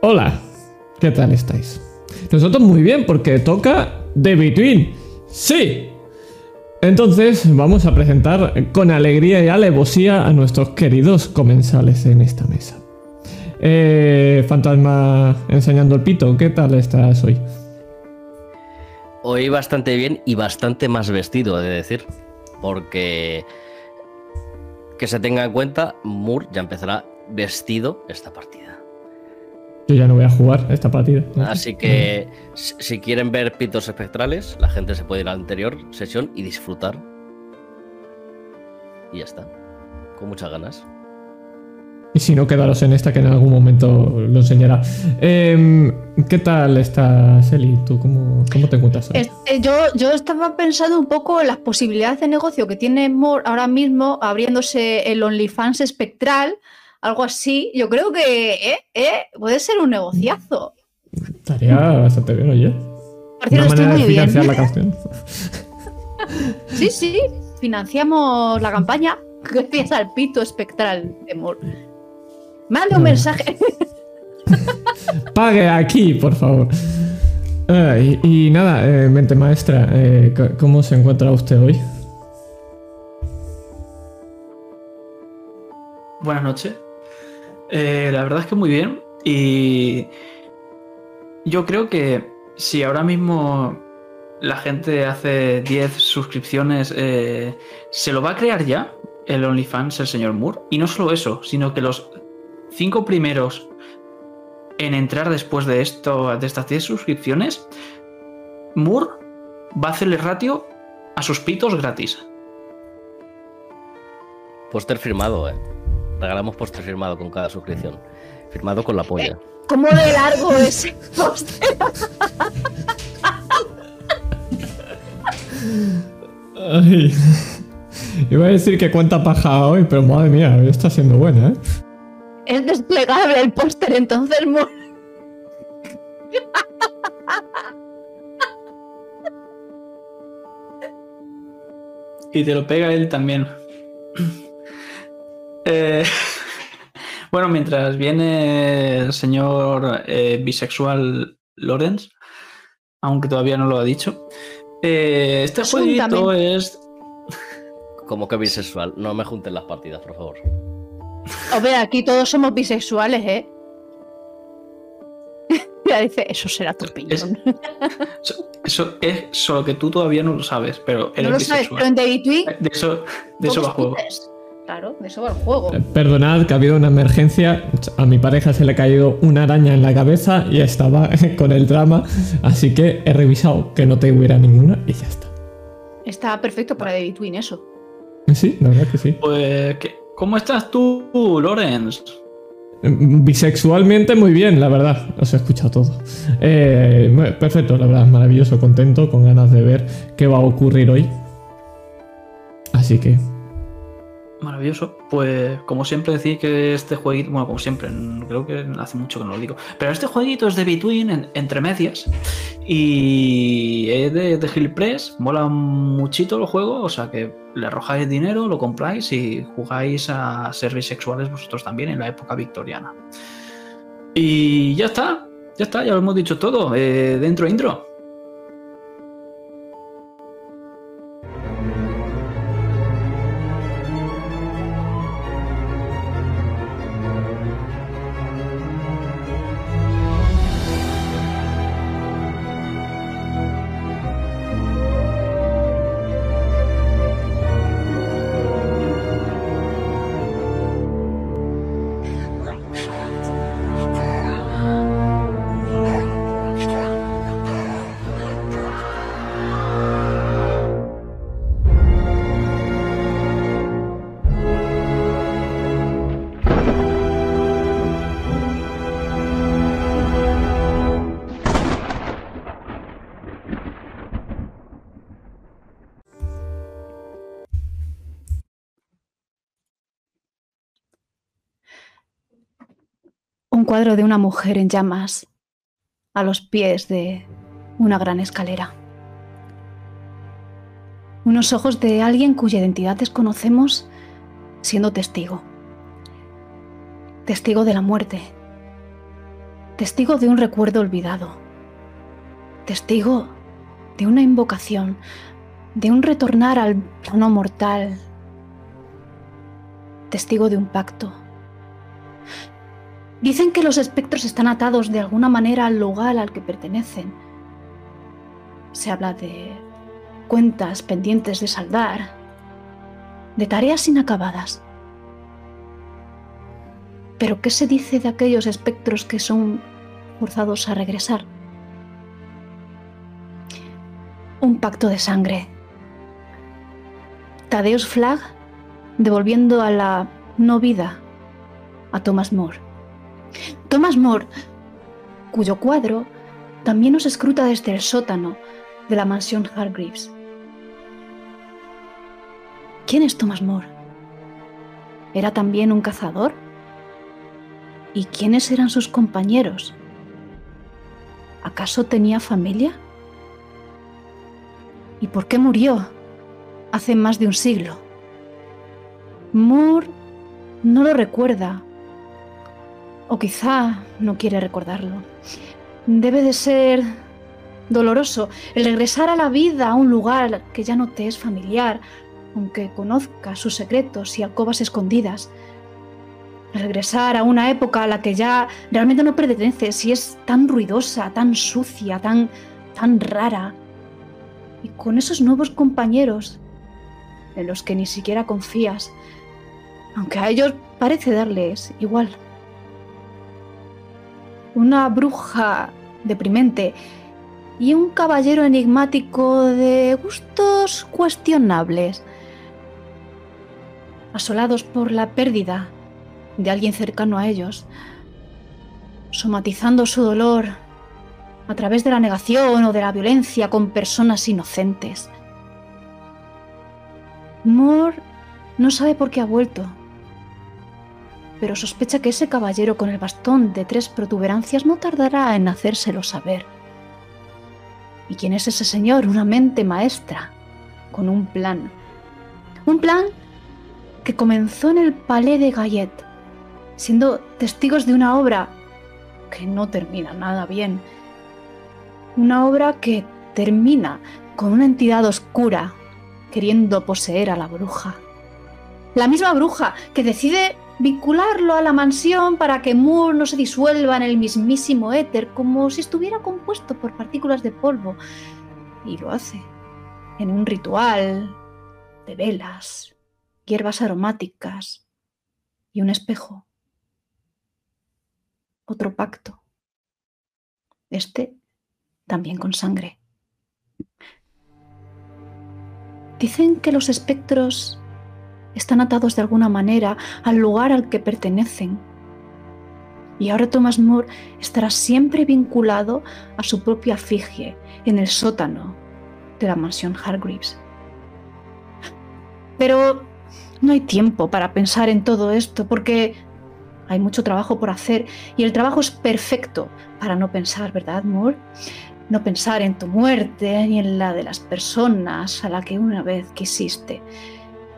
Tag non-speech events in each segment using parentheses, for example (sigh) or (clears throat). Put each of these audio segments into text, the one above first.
Hola. ¿Qué tal estáis? Nosotros muy bien porque toca The Between. Sí. Entonces vamos a presentar con alegría y alevosía a nuestros queridos comensales en esta mesa. Eh, fantasma enseñando el pito, ¿qué tal estás hoy? Hoy bastante bien y bastante más vestido, de decir. Porque que se tenga en cuenta, Moore ya empezará vestido esta partida. Yo ya no voy a jugar esta partida. Así que si quieren ver pitos espectrales, la gente se puede ir a la anterior sesión y disfrutar. Y ya está. Con muchas ganas. Y si no, quedaros en esta que en algún momento lo enseñará. Em, ¿Qué tal estás, Eli? ¿Tú cómo, cómo te encuentras hoy? Es- eh, yo, yo estaba pensando un poco en las posibilidades de negocio que tiene Moore ahora mismo abriéndose el OnlyFans espectral, algo así. Yo creo que eh, eh, puede ser un negociazo. Estaría bastante bien, oye. Por cierto, estoy muy bien. la (laughs) canción. Sí, sí, financiamos la campaña (laughs) gracias al pito espectral de Moore. Mande un mensaje. (laughs) Pague aquí, por favor. Ah, y, y nada, eh, mente maestra, eh, ¿cómo se encuentra usted hoy? Buenas noches. Eh, la verdad es que muy bien. Y yo creo que si ahora mismo la gente hace 10 suscripciones, eh, se lo va a crear ya el OnlyFans, el señor Moore. Y no solo eso, sino que los 5 primeros en entrar después de esto, de estas 10 suscripciones, Moore va a hacerle ratio a sus pitos gratis. Póster firmado, eh. Regalamos póster firmado con cada suscripción. Firmado con la polla. ¿Cómo de largo es ese póster? Ay. Iba a decir que cuánta paja hoy, pero madre mía, hoy está siendo buena, ¿eh? Es desplegable el póster, entonces. Y te lo pega él también. Eh, (laughs) bueno, mientras viene el señor eh, bisexual Lorenz, aunque todavía no lo ha dicho, eh, este jueguito es. Como que bisexual. No me junten las partidas, por favor. Hombre, aquí todos somos bisexuales, ¿eh? (laughs) Ya dice, eso será tu opinión. Eso, eso es solo que tú todavía no lo sabes, pero no lo sabes, pero en The Between De eso, de eso va juego. Claro, de eso va el juego. Eh, Perdonad que ha habido una emergencia. A mi pareja se le ha caído una araña en la cabeza y estaba (laughs) con el drama. Así que he revisado que no te hubiera ninguna y ya está. Está perfecto para The Between eso. Sí, la verdad que sí. Pues, ¿qué- ¿cómo estás tú, Lorenz? Bisexualmente muy bien, la verdad. Os he escuchado todo. Eh, perfecto, la verdad, maravilloso, contento, con ganas de ver qué va a ocurrir hoy. Así que, Maravilloso. Pues como siempre decir que este jueguito, bueno, como siempre, creo que hace mucho que no lo digo, pero este jueguito es de Between, en- entre medias, y es de, de Hill Press, mola muchito el juego, o sea que le arrojáis dinero, lo compráis y jugáis a ser bisexuales vosotros también en la época victoriana. Y ya está, ya está, ya lo hemos dicho todo, eh, dentro intro. De una mujer en llamas a los pies de una gran escalera. Unos ojos de alguien cuya identidad desconocemos siendo testigo. Testigo de la muerte Testigo de un recuerdo olvidado. Testigo de una invocación, de un retornar al plano mortal. Testigo de un pacto. Dicen que los espectros están atados de alguna manera al lugar al que pertenecen. Se habla de cuentas pendientes de saldar, de tareas inacabadas. Pero ¿qué se dice de aquellos espectros que son forzados a regresar? Un pacto de sangre. Tadeus Flagg devolviendo a la no vida a Thomas More. Thomas More, cuyo cuadro también nos escruta desde el sótano de la mansión Hargreaves. ¿Quién es Thomas More? ¿Era también un cazador? ¿Y quiénes eran sus compañeros? ¿Acaso tenía familia? ¿Y por qué murió hace más de un siglo? Moore no lo recuerda, o quizá no quiere recordarlo. Debe de ser doloroso el regresar a la vida a un lugar que ya no te es familiar, aunque conozcas sus secretos y alcobas escondidas. Regresar a una época a la que ya realmente no perteneces y es tan ruidosa, tan sucia, tan, tan rara. Y con esos nuevos compañeros en los que ni siquiera confías, aunque a ellos parece darles igual. Una bruja deprimente y un caballero enigmático de gustos cuestionables asolados por la pérdida de alguien cercano a ellos, somatizando su dolor a través de la negación o de la violencia con personas inocentes. Moore no sabe por qué ha vuelto, pero sospecha que ese caballero con el bastón de tres protuberancias no tardará en hacérselo saber. ¿Y quién es ese señor? Una mente maestra, con un plan. Un plan que comenzó en el Palais de Gayet, siendo testigos de una obra que no termina nada bien. Una obra que termina con una entidad oscura queriendo poseer a la bruja. La misma bruja que decide vincularlo a la mansión para que Moore no se disuelva en el mismísimo éter como si estuviera compuesto por partículas de polvo. Y lo hace en un ritual de velas, hierbas aromáticas y un espejo. Otro pacto. Este también con sangre. Dicen que los espectros están atados de alguna manera al lugar al que pertenecen. Y ahora Thomas More estará siempre vinculado a su propia figie en el sótano de la mansión Hargreaves. Pero no hay tiempo para pensar en todo esto porque hay mucho trabajo por hacer y el trabajo es perfecto para no pensar, ¿verdad, Moore? No pensar en tu muerte ni en la de las personas a la que una vez quisiste.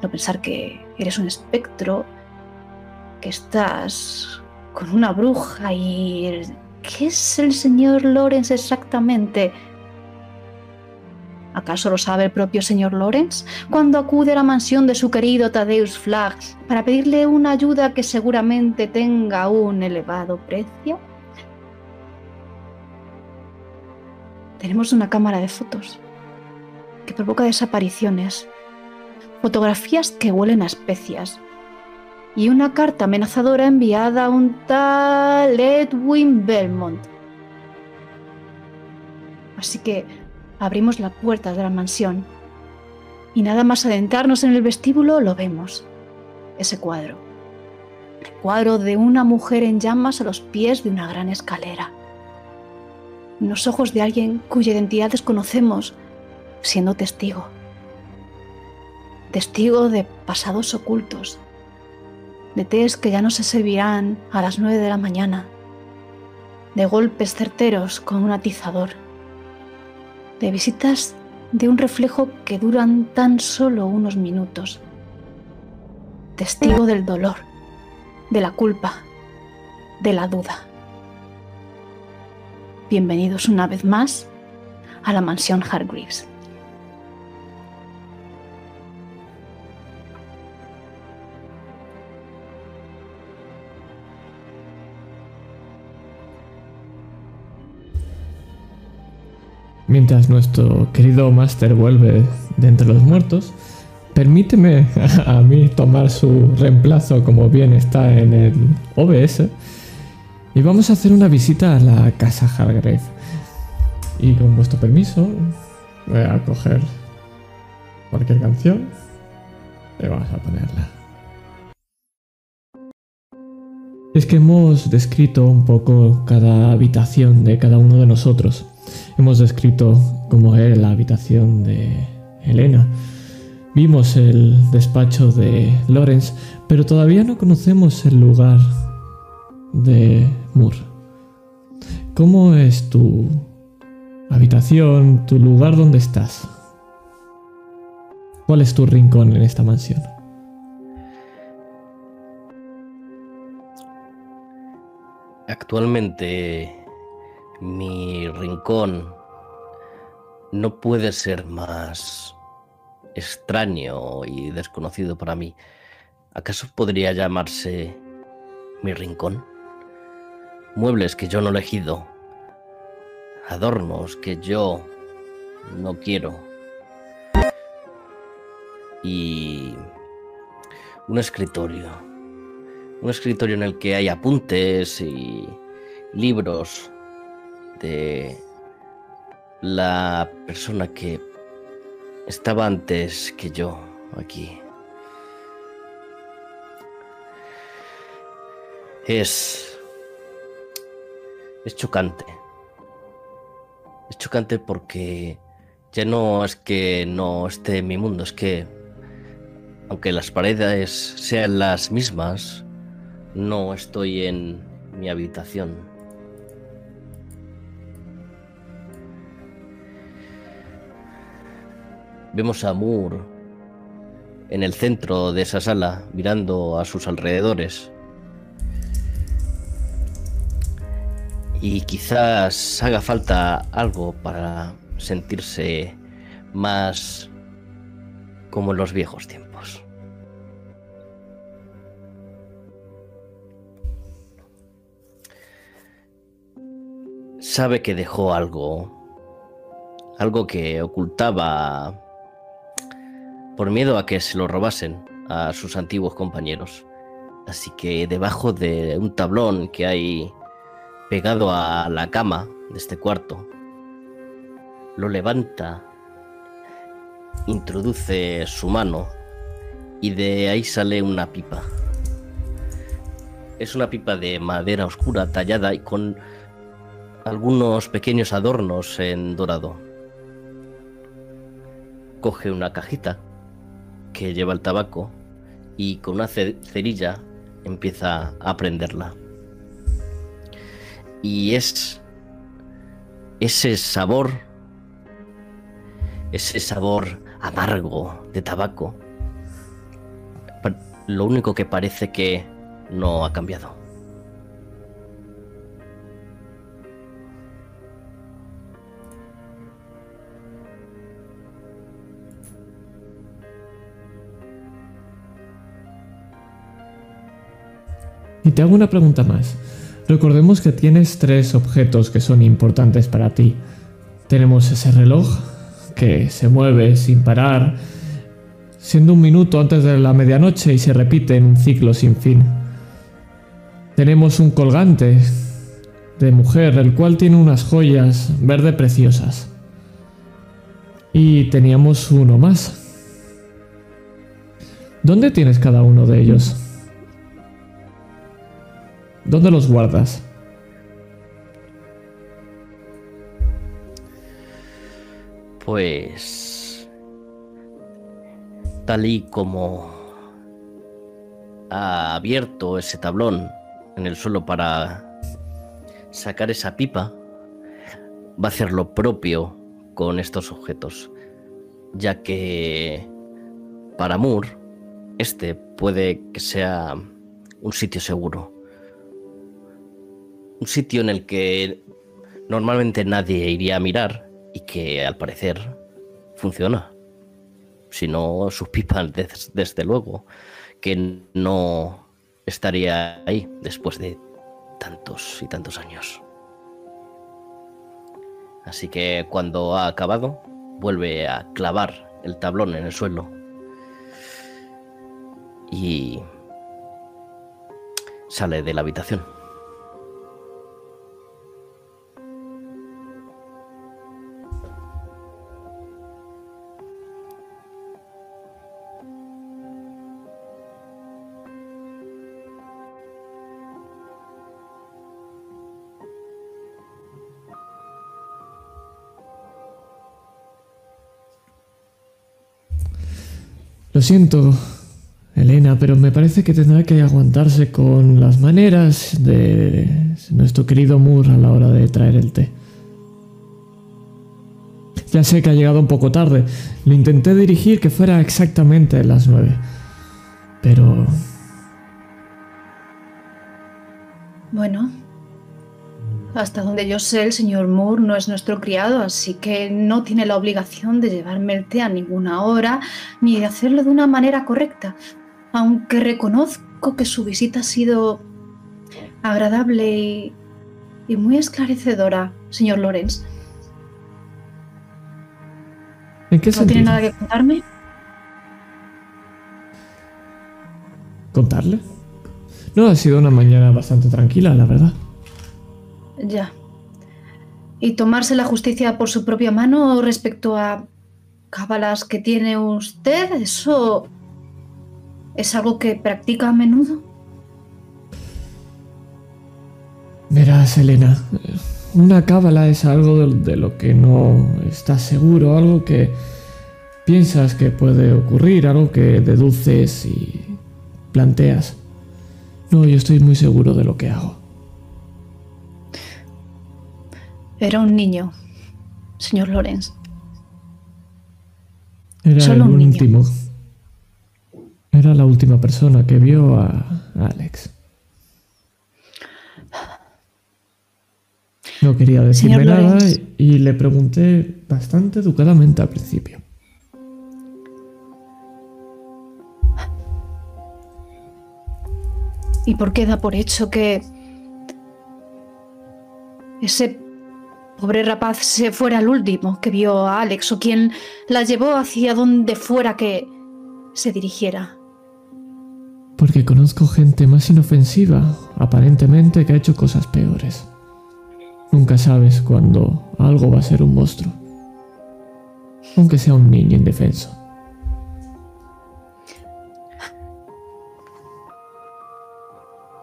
No pensar que eres un espectro, que estás con una bruja y... ¿Qué es el señor Lawrence exactamente? ¿Acaso lo sabe el propio señor Lawrence? Cuando acude a la mansión de su querido Thaddeus Flagg para pedirle una ayuda que seguramente tenga un elevado precio. Tenemos una cámara de fotos que provoca desapariciones, fotografías que huelen a especias y una carta amenazadora enviada a un tal Edwin Belmont. Así que Abrimos la puerta de la mansión y nada más adentrarnos en el vestíbulo lo vemos. Ese cuadro. El cuadro de una mujer en llamas a los pies de una gran escalera. Los ojos de alguien cuya identidad desconocemos, siendo testigo. Testigo de pasados ocultos, de tés que ya no se servirán a las nueve de la mañana, de golpes certeros con un atizador de visitas de un reflejo que duran tan solo unos minutos. Testigo del dolor, de la culpa, de la duda. bienvenidos una vez más a la mansión Hargreaves. Mientras nuestro querido Master vuelve de entre los muertos, permíteme (laughs) a mí tomar su reemplazo como bien está en el OBS y vamos a hacer una visita a la casa Hargrave. Y con vuestro permiso, voy a coger cualquier canción y vamos a ponerla. Es que hemos descrito un poco cada habitación de cada uno de nosotros. Hemos descrito cómo era la habitación de Elena. Vimos el despacho de Lawrence, pero todavía no conocemos el lugar de Moore. ¿Cómo es tu habitación, tu lugar donde estás? ¿Cuál es tu rincón en esta mansión? Actualmente mi rincón no puede ser más extraño y desconocido para mí. ¿Acaso podría llamarse mi rincón? Muebles que yo no he elegido, adornos que yo no quiero y un escritorio un escritorio en el que hay apuntes y libros la persona que estaba antes que yo aquí. Es... Es chocante. Es chocante porque ya no es que no esté en mi mundo, es que aunque las paredes sean las mismas, no estoy en mi habitación. Vemos a Moore en el centro de esa sala, mirando a sus alrededores. Y quizás haga falta algo para sentirse más como en los viejos tiempos. sabe que dejó algo, algo que ocultaba por miedo a que se lo robasen a sus antiguos compañeros. Así que debajo de un tablón que hay pegado a la cama de este cuarto, lo levanta, introduce su mano y de ahí sale una pipa. Es una pipa de madera oscura tallada y con algunos pequeños adornos en dorado. Coge una cajita que lleva el tabaco y con una cerilla empieza a prenderla. Y es ese sabor, ese sabor amargo de tabaco, lo único que parece que no ha cambiado. Y te hago una pregunta más. Recordemos que tienes tres objetos que son importantes para ti. Tenemos ese reloj que se mueve sin parar, siendo un minuto antes de la medianoche y se repite en un ciclo sin fin. Tenemos un colgante de mujer, el cual tiene unas joyas verde preciosas. Y teníamos uno más. ¿Dónde tienes cada uno de ellos? ¿Dónde los guardas? Pues... Tal y como ha abierto ese tablón en el suelo para sacar esa pipa, va a hacer lo propio con estos objetos, ya que para Moore este puede que sea un sitio seguro un sitio en el que normalmente nadie iría a mirar y que al parecer funciona. Si no, sus pipas, desde luego, que no estaría ahí después de tantos y tantos años. Así que cuando ha acabado, vuelve a clavar el tablón en el suelo y sale de la habitación. Lo siento, Elena, pero me parece que tendrá que aguantarse con las maneras de nuestro querido Moore a la hora de traer el té. Ya sé que ha llegado un poco tarde. Le intenté dirigir que fuera exactamente las nueve. Pero... Bueno, hasta donde yo sé, el señor Moore no es nuestro criado, así que no tiene la obligación de llevarme el té a ninguna hora, ni de hacerlo de una manera correcta. Aunque reconozco que su visita ha sido agradable y, muy esclarecedora, señor Lorenz. ¿En qué ¿No tiene nada que contarme? ¿Contarle? No, ha sido una mañana bastante tranquila, la verdad. Ya. ¿Y tomarse la justicia por su propia mano respecto a cábalas que tiene usted? ¿Eso es algo que practica a menudo? Verás, Elena, una cábala es algo de, lo que no estás seguro, algo que piensas que puede ocurrir, algo que deduces y planteas. No, yo estoy muy seguro de lo que hago. Era un niño, señor Lorenz. Era el último. Era la última persona que vio a Alex. No quería decirme nada y le pregunté bastante educadamente al principio. ¿Y por qué da por hecho que ese pobre rapaz se fuera el último que vio a Alex o quien la llevó hacia donde fuera que se dirigiera. Porque conozco gente más inofensiva, aparentemente, que ha hecho cosas peores. Nunca sabes cuándo algo va a ser un monstruo. Aunque sea un niño indefenso.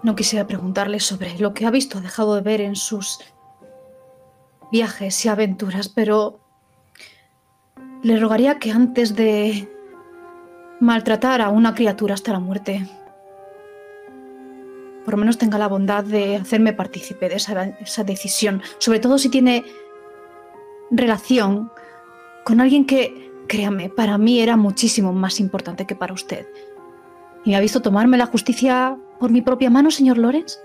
No quisiera preguntarle sobre lo que ha visto o dejado de ver en sus viajes y aventuras, pero le rogaría que antes de maltratar a una criatura hasta la muerte, por lo menos tenga la bondad de hacerme partícipe de esa, decisión, sobre todo si tiene relación con alguien que, créame, para mí era muchísimo más importante que para usted. ¿Y ha visto tomarme la justicia por mi propia mano, señor Lorenz?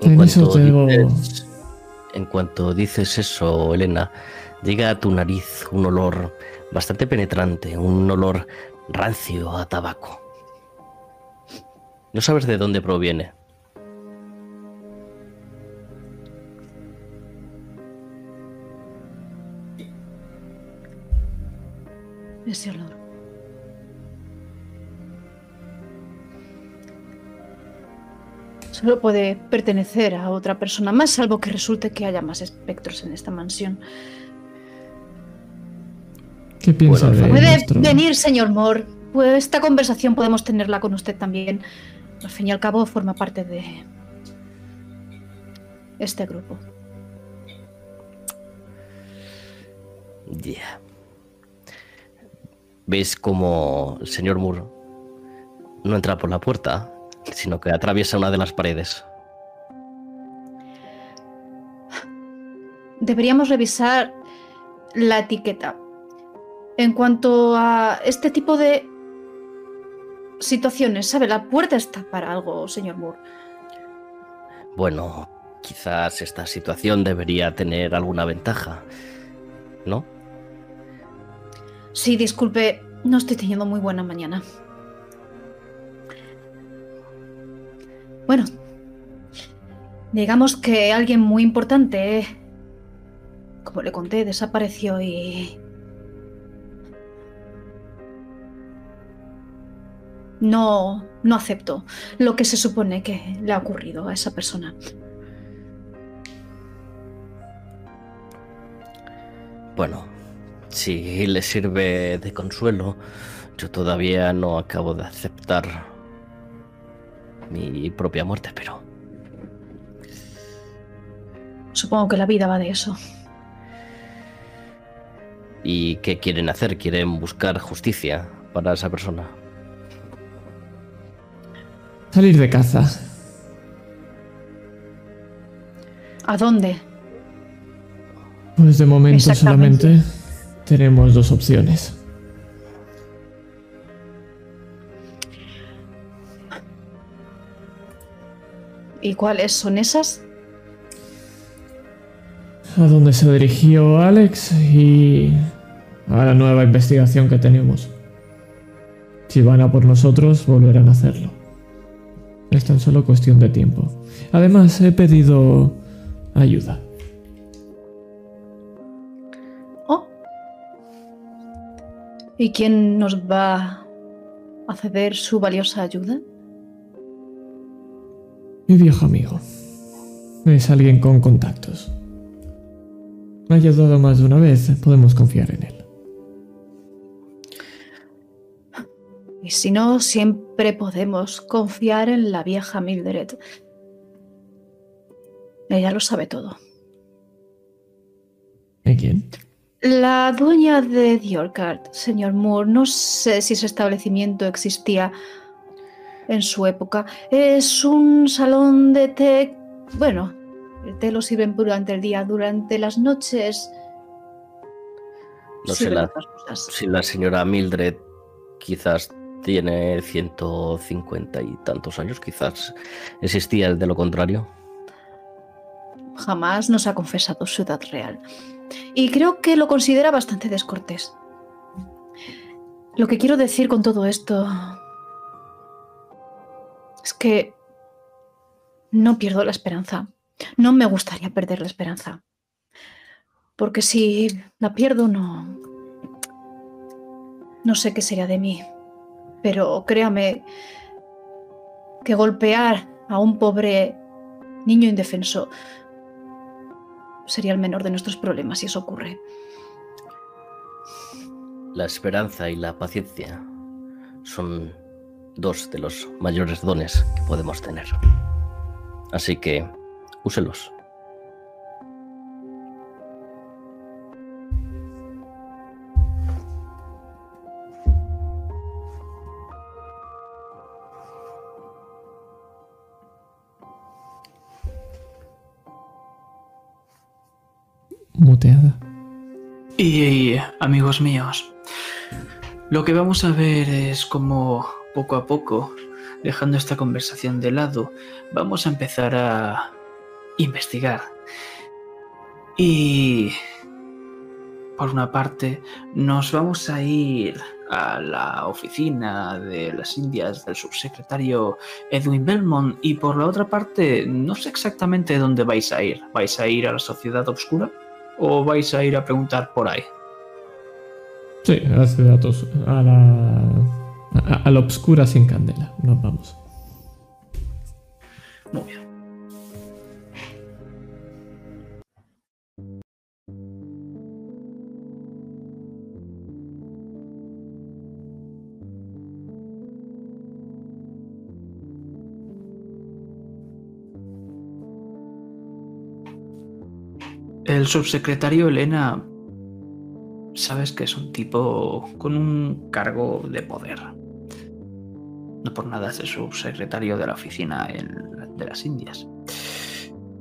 En cuanto, dices, en cuanto dices eso, Elena, llega a tu nariz un olor bastante penetrante, un olor rancio a tabaco. No sabes de dónde proviene. Ese olor. Solo puede pertenecer a otra persona más, salvo que resulte que haya más espectros en esta mansión. ¿Qué piensa Puede venir, señor Moore. Pues esta conversación podemos tenerla con usted también. Al fin y al cabo forma parte de este grupo. Ya. ¿Veis cómo el señor Moore no entra por la puerta, sino que atraviesa una de las paredes. Deberíamos revisar la etiqueta. En cuanto a este tipo de situaciones, ¿sabe? La puerta está para algo, señor Moore. Bueno, quizás esta situación debería tener alguna ventaja, ¿no? Sí, disculpe, no estoy teniendo muy buena mañana. Bueno, digamos que alguien muy importante, como le conté, desapareció y... No, no acepto lo que se supone que le ha ocurrido a esa persona. Bueno, si le sirve de consuelo, yo todavía no acabo de aceptar mi propia muerte, pero Supongo que la vida va de eso. ¿y qué quieren hacer? ¿Quieren buscar justicia para esa persona? Salir de caza. ¿A dónde? Pues de momento solamente tenemos dos opciones. ¿Y cuáles son esas? A dónde se dirigió Alex y a la nueva investigación que tenemos. Si van a por nosotros, volverán a hacerlo. Es tan solo cuestión de tiempo. Además, he pedido ayuda. Oh. ¿Y quién nos va a ceder su valiosa ayuda? Mi viejo amigo. Es alguien con contactos. Me ha ayudado más de una vez, podemos confiar en él. Y si no, siempre podemos confiar en la vieja Mildred. Ella lo sabe todo. ¿En quién? La dueña de Diorcard, señor Moore, no sé si ese establecimiento existía en su época. Es un salón de té. Bueno, el té lo sirven durante el día, durante las noches. No sé, la-. Si la señora Mildred quizás tiene 150 y tantos años, quizás existía el de lo contrario. Jamás nos ha confesado su edad real. Y creo que lo considera bastante descortés. Lo que quiero decir con todo esto es que no pierdo la esperanza. No me gustaría perder la esperanza. Porque si la pierdo, no... No sé qué sería de mí. Pero créame que golpear a un pobre niño indefenso sería el menor de nuestros problemas si eso ocurre. La esperanza y la paciencia son dos de los mayores dones que podemos tener. Así que úselos. Muteada. Y amigos míos, lo que vamos a ver es como poco a poco, dejando esta conversación de lado, vamos a empezar a investigar. Y por una parte, nos vamos a ir a la oficina de las Indias del subsecretario Edwin Belmont y por la otra parte, no sé exactamente dónde vais a ir. ¿Vais a ir a la sociedad oscura? ¿O vais a ir a preguntar por ahí? Sí, a la a la. A, la obscura sin candela. Nos vamos. Muy bien. El subsecretario Elena, sabes que es un tipo con un cargo de poder. No por nada es el subsecretario de la oficina de las Indias.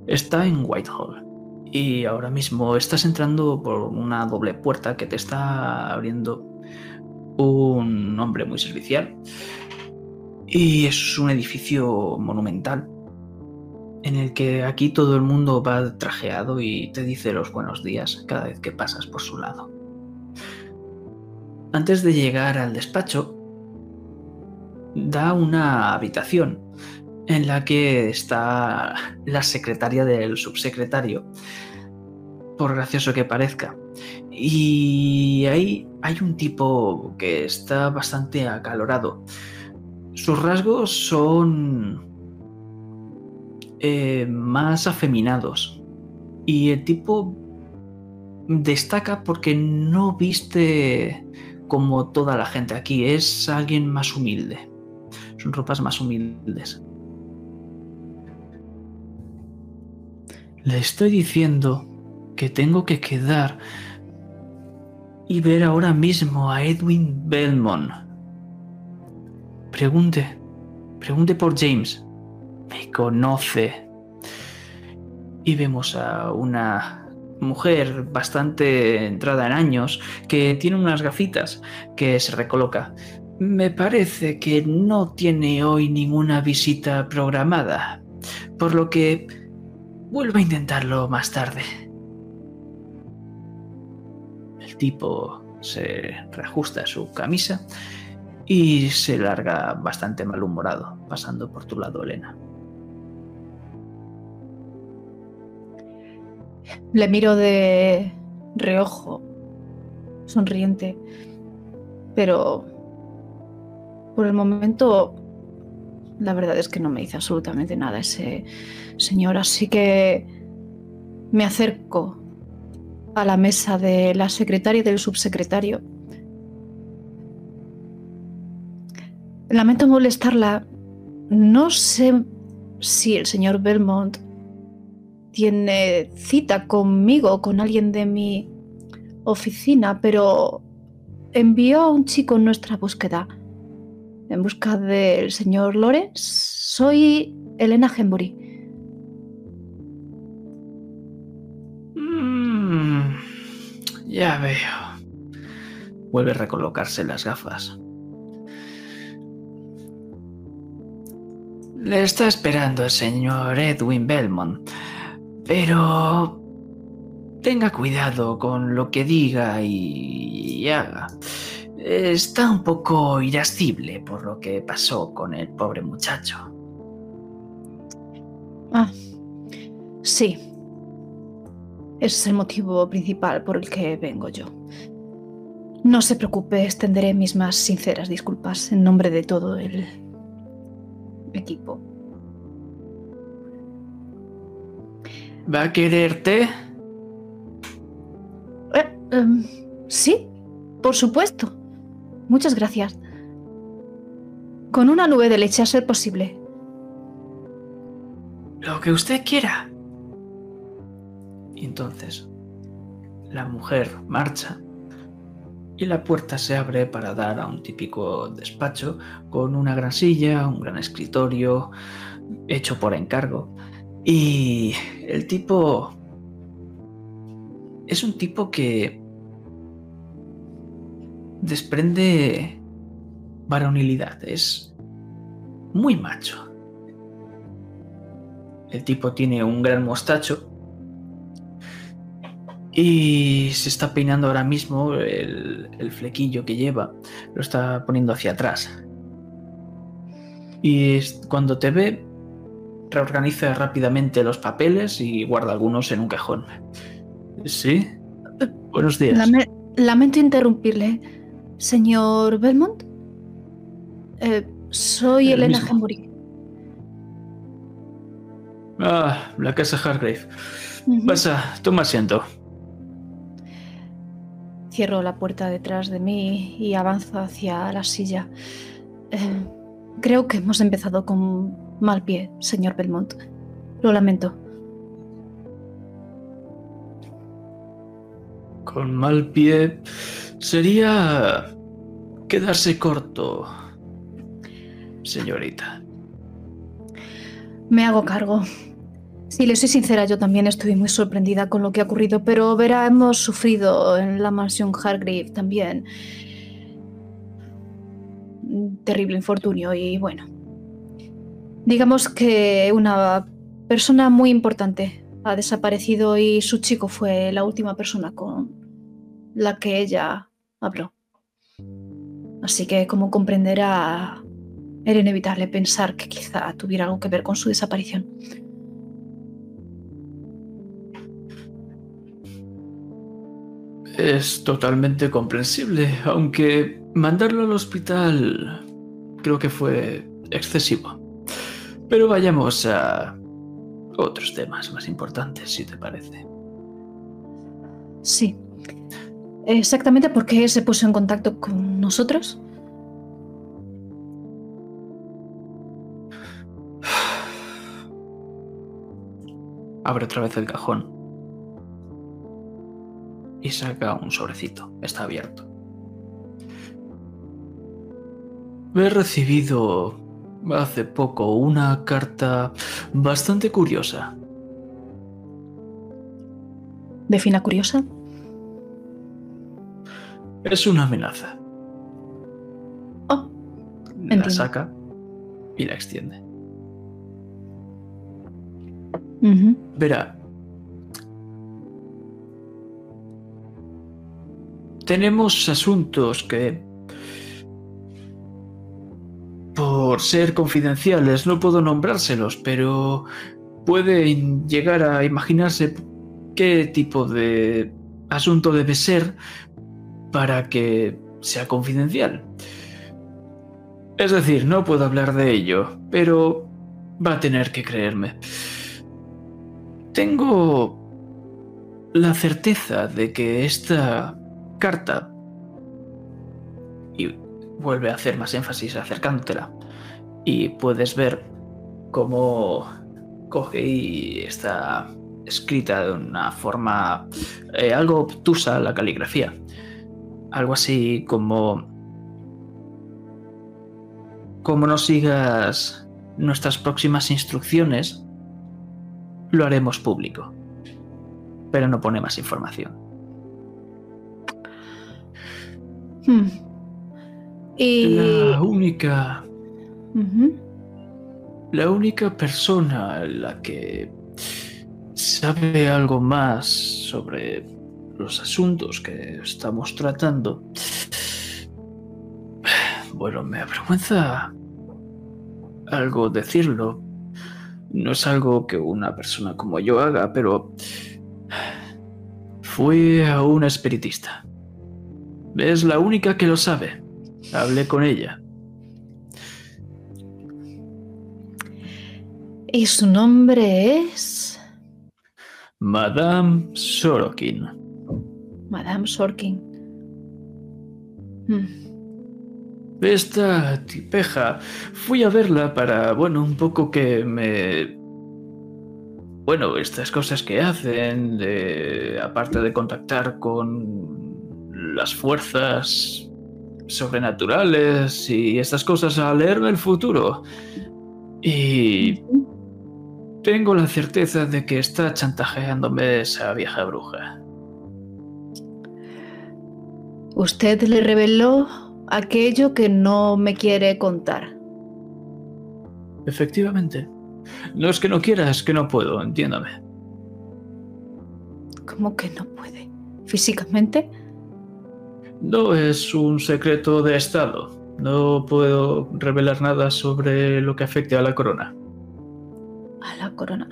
Está en Whitehall y ahora mismo estás entrando por una doble puerta que te está abriendo un hombre muy servicial. Y es un edificio monumental en el que aquí todo el mundo va trajeado y te dice los buenos días cada vez que pasas por su lado. Antes de llegar al despacho, da una habitación en la que está la secretaria del subsecretario, por gracioso que parezca. Y ahí hay un tipo que está bastante acalorado. Sus rasgos son eh, más afeminados. Y el tipo destaca porque no viste como toda la gente aquí, es alguien más humilde. Son ropas más humildes. Le estoy diciendo que tengo que quedar y ver ahora mismo a Edwin Belmont. Pregunte, pregunte por James. Me conoce. Y vemos a una mujer bastante entrada en años que tiene unas gafitas que se recoloca. Me parece que no tiene hoy ninguna visita programada, por lo que vuelvo a intentarlo más tarde. El tipo se reajusta su camisa y se larga bastante malhumorado, pasando por tu lado, Elena. Le miro de reojo, sonriente, pero por el momento la verdad es que no me dice absolutamente nada ese señor, así que me acerco a la mesa de la secretaria y del subsecretario. Lamento molestarla. No sé si el señor Belmont tiene cita conmigo con alguien de mi oficina, pero envió a un chico en nuestra búsqueda. En busca del señor Lores. Soy Elena Hembury. Mm, ya veo. Vuelve a recolocarse las gafas. Le está esperando el señor Edwin Belmont. Pero tenga cuidado con lo que diga y haga. Está un poco irascible por lo que pasó con el pobre muchacho. Ah, sí. Es el motivo principal por el que vengo yo. No se preocupe, extenderé mis más sinceras disculpas en nombre de todo el equipo. ¿Va a quererte? Eh, em, sí, por supuesto. Muchas gracias. Con una nube de leche a ser posible. Lo que usted quiera. Y entonces, la mujer marcha y la puerta se abre para dar a un típico despacho con una gran silla, un gran escritorio, hecho por encargo. Y el tipo... Es un tipo que desprende varonilidad, es muy macho. El tipo tiene un gran mostacho y se está peinando ahora mismo el, flequillo que lleva, lo está poniendo hacia atrás. Y cuando te ve, reorganiza rápidamente los papeles y guarda algunos en un cajón. ¿Sí? Buenos días. lamento interrumpirle. Señor Belmont, eh, soy Elena Hembury. Ah, la casa Hargrave. Pasa, toma asiento. Cierro la puerta detrás de mí y avanzo hacia la silla. Eh, creo que hemos empezado con mal pie, señor Belmont. Lo lamento. Con mal pie sería quedarse corto, señorita. Me hago cargo. Si le soy sincera, yo también estoy muy sorprendida con lo que ha ocurrido, pero verá, hemos sufrido en la mansión Hargrave también terrible infortunio y bueno, digamos que una persona muy importante ha desaparecido y su chico fue la última persona con la que ella habló. Así que, como comprenderá, era inevitable pensar que quizá tuviera algo que ver con su desaparición. Es totalmente comprensible, aunque mandarlo al hospital creo que fue excesivo. Pero vayamos a otros temas más importantes, si te parece. Sí. Exactamente por qué se puso en contacto con nosotros. Abre otra vez el cajón y saca un sobrecito. Está abierto. He recibido hace poco una carta bastante curiosa. ¿Defina curiosa? Es una amenaza. Oh, La entiendo. saca y la extiende. Verá. Tenemos asuntos que, por ser confidenciales, no puedo nombrárselos, pero pueden llegar a imaginarse qué tipo de asunto debe ser para que sea confidencial. Es decir, no puedo hablar de ello, pero va a tener que creerme. Tengo la certeza de que esta carta, vuelve a hacer más énfasis acercándotela, y puedes ver cómo coge y está escrita de una forma eh, algo obtusa la caligrafía. Algo así como... Como no sigas nuestras próximas instrucciones, lo haremos público. Pero no pone más información. Hmm. Y... La única. La única persona en la que sabe algo más sobre los asuntos que estamos tratando. Bueno, me avergüenza algo decirlo. No es algo que una persona como yo haga, pero fui a una espiritista. Es la única que lo sabe. Hablé con ella. Y su nombre es... Madame Sorokin. Madame Sorkin. Hmm. Esta tipeja, fui a verla para, bueno, un poco que me... Bueno, estas cosas que hacen, de, aparte de contactar con las fuerzas sobrenaturales y estas cosas, a leerme el futuro. Y tengo la certeza de que está chantajeándome esa vieja bruja. Usted le reveló aquello que no me quiere contar. Efectivamente. No es que no quiera, es que no puedo, entiéndame. ¿Cómo que no puede? ¿Físicamente? No es un secreto de Estado. No puedo revelar nada sobre lo que afecte a la corona. A la corona.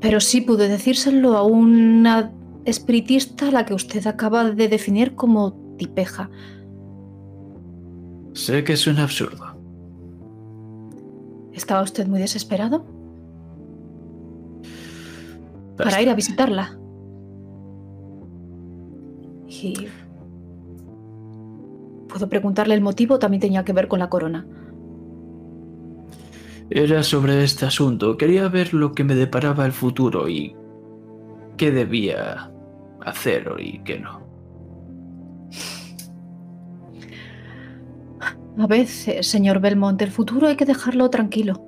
Pero sí pude decírselo a una espiritista a la que usted acaba de definir como tipeja. Sé que es un absurdo. ¿Estaba usted muy desesperado para ir a visitarla? Y... ¿Puedo preguntarle el motivo? También tenía que ver con la corona. Era sobre este asunto. Quería ver lo que me deparaba el futuro y qué debía hacer y qué no. A veces, señor Belmont, el futuro hay que dejarlo tranquilo.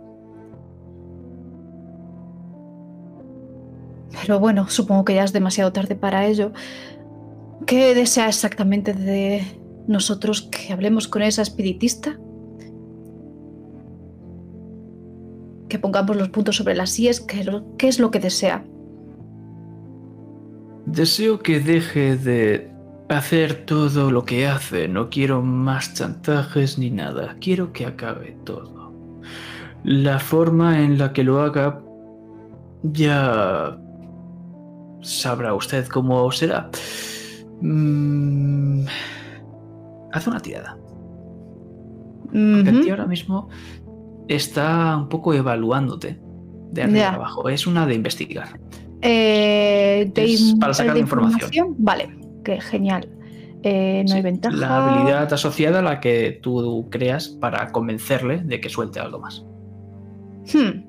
Pero bueno, supongo que ya es demasiado tarde para ello. ¿Qué desea exactamente de nosotros que hablemos con esa espiritista? ¿Qué pongamos los puntos sobre las IES, ¿qué, qué es lo que desea? Deseo que deje de hacer todo lo que hace. No quiero más chantajes ni nada. Quiero que acabe todo. La forma en la que lo haga ya sabrá usted cómo será. Mm, Haz una tirada. Porque el Ujú. tío ahora mismo está un poco evaluándote de arriba abajo. Es una de investigar. Eh, de Es in- para sacar de información. Vale, que genial. Eh, no hay ventaja. La habilidad asociada a la que tú creas para convencerle de que suelte algo más. Hmm,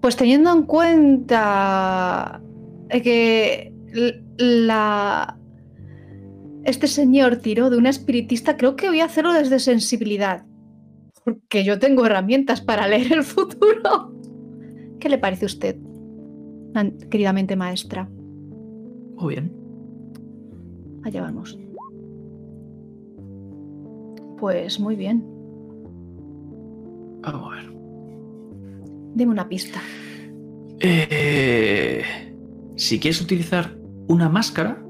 Pues teniendo en cuenta que la este señor tiró de una espiritista, creo que voy a hacerlo desde sensibilidad. Porque yo tengo herramientas para leer el futuro. ¿Qué le parece a usted, queridamente maestra? Muy bien. Allá vamos. Pues muy bien. Vamos a ver. Deme una pista. Eh, si quieres utilizar una máscara,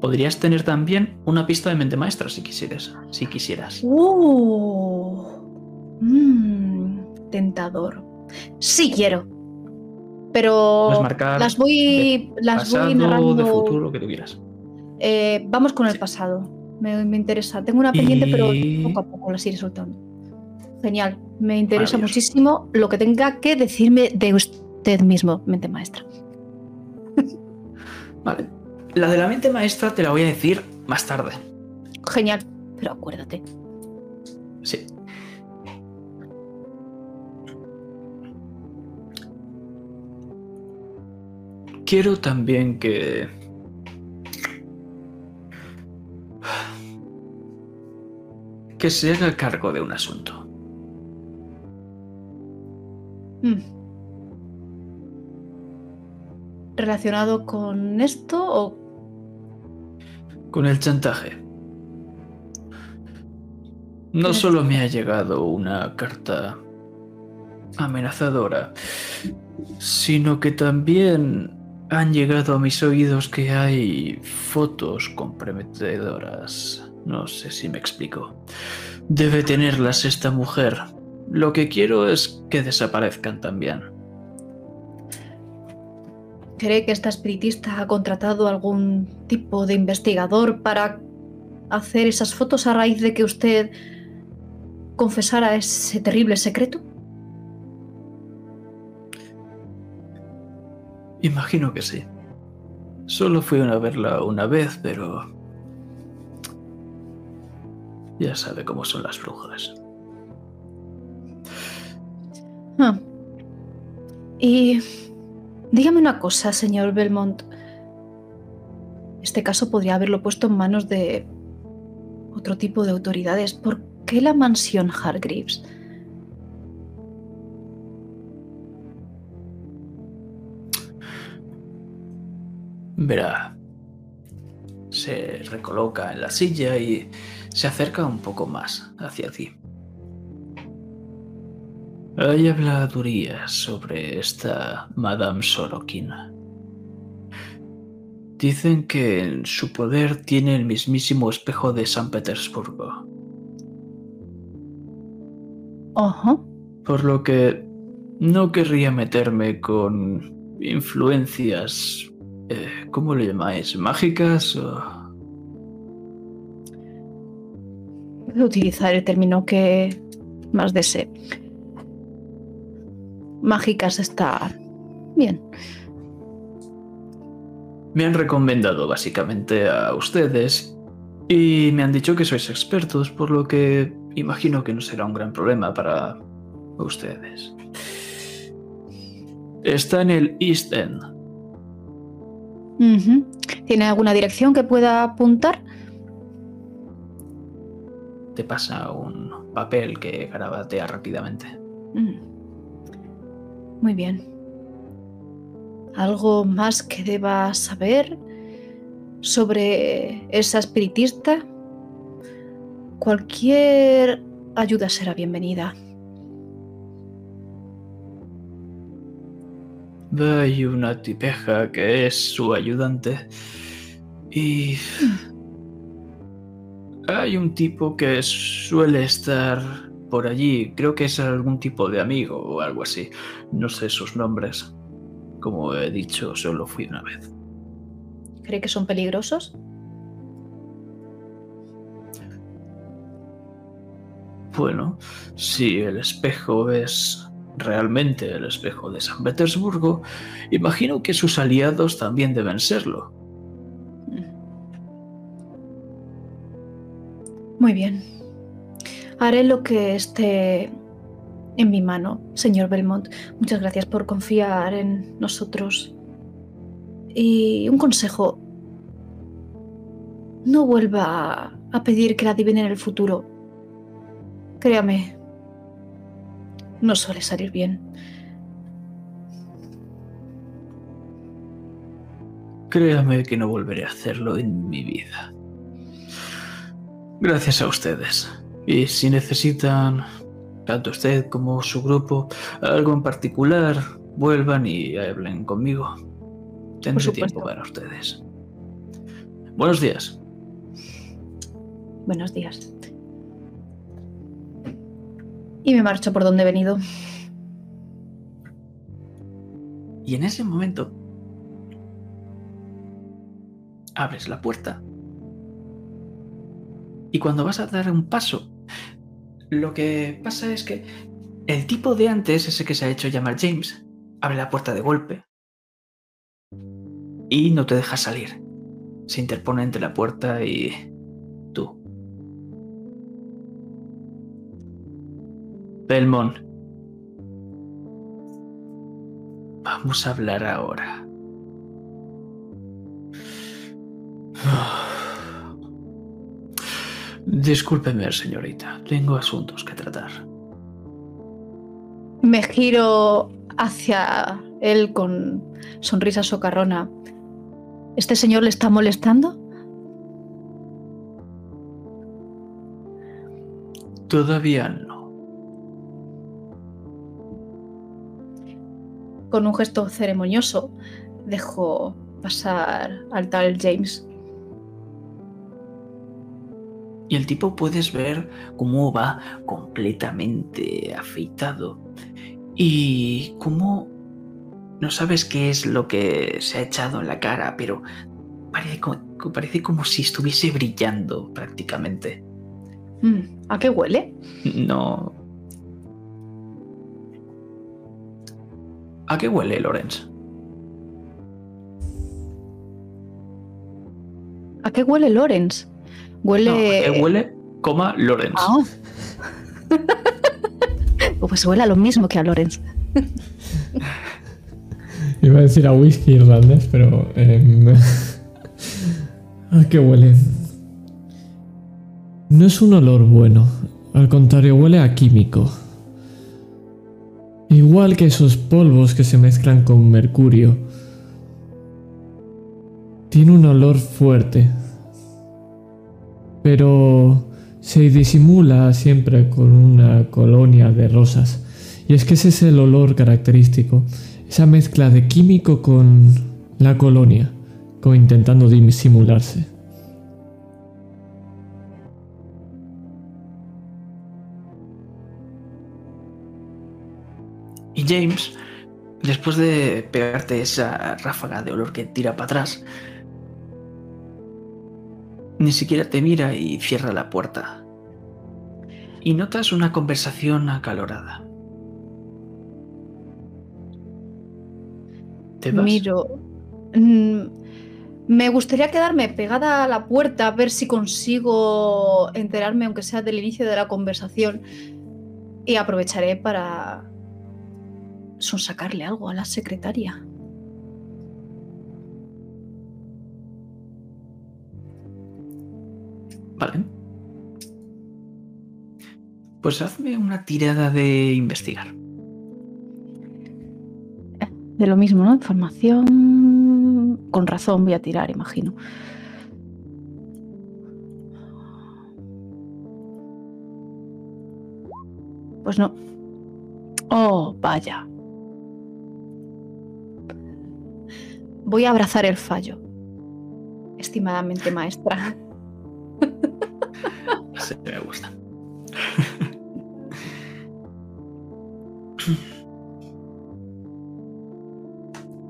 podrías tener también una pista de mente maestra si quisieras. Si quisieras. ¡Uh! Mm, tentador. Sí quiero. Pero marcar las voy, las pasado, voy narrando. de futuro, lo que tú quieras. Eh, vamos con el Sí. pasado. Me, me interesa. Tengo una pendiente, pero poco a poco las iré soltando. Genial. Me interesa muchísimo lo que tenga que decirme de usted mismo, mente maestra. Vale. La de la mente maestra te la voy a decir más tarde. Genial. Pero acuérdate. Sí. Quiero también que... Que se haga cargo de un asunto. Mm. ¿Relacionado con esto o Con el chantaje. No solo me ha llegado una carta amenazadora, sino que también han llegado a mis oídos que hay fotos comprometedoras. No sé si me explico. Debe tenerlas esta mujer. Lo que quiero es que desaparezcan también. Cree que esta espiritista ha contratado algún tipo de investigador para hacer esas fotos a raíz de que usted confesara ese terrible secreto? Imagino que sí. Solo fui a verla una vez, pero... Ya sabe cómo son las brujas. Ah. Y dígame una cosa, señor Belmont. Este caso podría haberlo puesto en manos de otro tipo de autoridades. ¿Por qué la mansión Hargreaves? Verá. Se recoloca en la silla y se acerca un poco más hacia ti. Hay habladurías sobre esta Madame Sorokin. Dicen que en su poder tiene el mismísimo espejo de San Petersburgo. Ajá. Por lo que no querría meterme con influencias, eh, ¿cómo le llamáis? ¿Mágicas? o- utilizar el término que más desee. Mágicas está bien. Me han recomendado básicamente a ustedes y me han dicho que sois expertos, por lo que imagino que no será un gran problema para ustedes. Está en el East End. ¿Tiene alguna dirección que pueda apuntar? Te pasa un papel que garabatea rápidamente. Mm. Muy bien. ¿Algo más que deba saber sobre esa espiritista? Cualquier ayuda será bienvenida. Hay una tipeja que es su ayudante. Y... Hay un tipo que suele estar por allí. Creo que es algún tipo de amigo o algo así. No sé sus nombres. Como he dicho, solo fui una vez. ¿Cree que son peligrosos? Bueno, si el espejo es realmente el espejo de San Petersburgo, imagino que sus aliados también deben serlo. Muy bien. Haré lo que esté en mi mano, señor Belmont. Muchas gracias por confiar en nosotros. Y un consejo. No vuelva a pedir que la adivinen el futuro. Créame, no suele salir bien. Créame que no volveré a hacerlo en mi vida. Gracias a ustedes. Y si necesitan, tanto usted como su grupo, algo en particular, vuelvan y hablen conmigo. Tendré tiempo para ustedes. Buenos días. Buenos días. Y me marcho por donde he venido. Y en ese momento abres la puerta. Y cuando vas a dar un paso, lo que pasa es que el tipo de antes, ese que se ha hecho llamar James, abre la puerta de golpe y no te deja salir. Se interpone entre la puerta y tú. Belmont. Vamos a hablar ahora. (sighs) Discúlpeme, señorita. Tengo asuntos que tratar. Me giro hacia él con sonrisa socarrona. ¿Este señor le está molestando? Todavía no. Con un gesto ceremonioso, dejo pasar al tal James. Y el tipo puedes ver cómo va completamente afeitado. Y cómo no sabes qué es lo que se ha echado en la cara, pero parece como, parece como si estuviese brillando prácticamente. Mm, ¿A qué huele? (laughs) No. ¿A qué huele, Lorenz? ¿A qué huele Lorenz? Huele. No, ¿A qué huele? Coma Lorenz. Ah. (laughs) pues huele a lo mismo que a Lorenz. Iba a decir a whisky irlandés, pero. Eh, (laughs) ¿A qué huele? No es un olor bueno. Al contrario, huele a químico. Igual que esos polvos que se mezclan con mercurio. Tiene un olor fuerte. Pero se disimula siempre con una colonia de rosas. Y es que ese es el olor característico. Esa mezcla de químico con la colonia, como intentando disimularse. Y James, después de pegarte esa ráfaga de olor que tira para atrás, ni siquiera te mira y cierra la puerta. Y notas una conversación acalorada. ¿Te vas? Miro. Mm, me gustaría quedarme pegada a la puerta a ver si consigo enterarme, aunque sea del inicio de la conversación. Y aprovecharé para sonsacarle algo a la secretaria. Vale. Pues hazme una tirada de investigar. De lo mismo, ¿no? Información. Con razón voy a tirar, imagino. Pues no. Oh, vaya. Voy a abrazar el fallo. Estimadamente maestra. Sí, me gusta.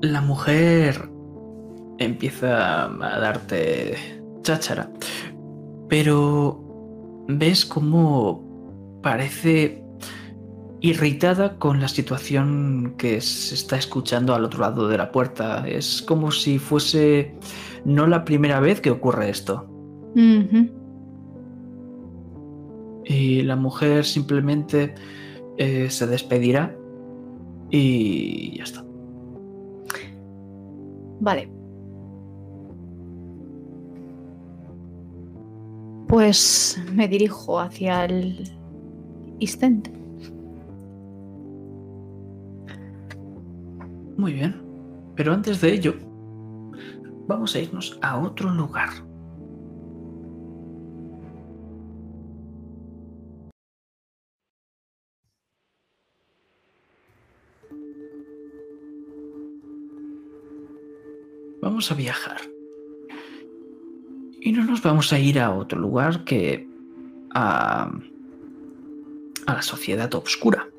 La mujer empieza a darte cháchara, pero ves cómo parece irritada con la situación que se está escuchando al otro lado de la puerta. Es como si fuese no la primera vez que ocurre esto. Y la mujer simplemente eh, se despedirá y ya está. Vale. Pues me dirijo hacia el Istente. Muy bien. Pero antes de ello, vamos a irnos a otro lugar. Vamos a viajar. Y no nos vamos a ir a otro lugar que a, a la sociedad oscura.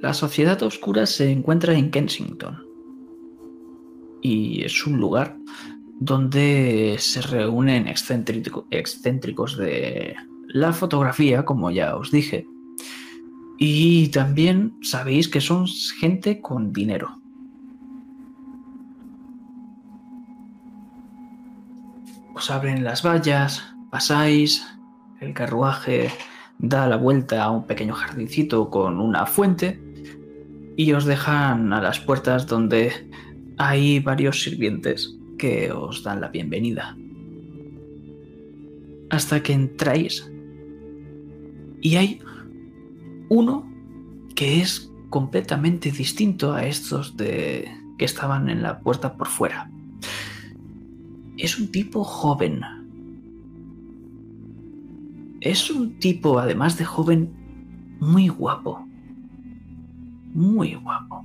La sociedad oscura se encuentra en Kensington y es un lugar donde se reúnen excéntrico- excéntricos de la fotografía, como ya os dije. Y también sabéis que son gente con dinero. Os abren las vallas, pasáis, el carruaje da la vuelta a un pequeño jardincito con una fuente y os dejan a las puertas donde hay varios sirvientes que os dan la bienvenida. Hasta que entráis y hay uno que es completamente distinto a estos de que estaban en la puerta por fuera. Es un tipo joven. Es un tipo, además de joven, muy guapo. Muy guapo.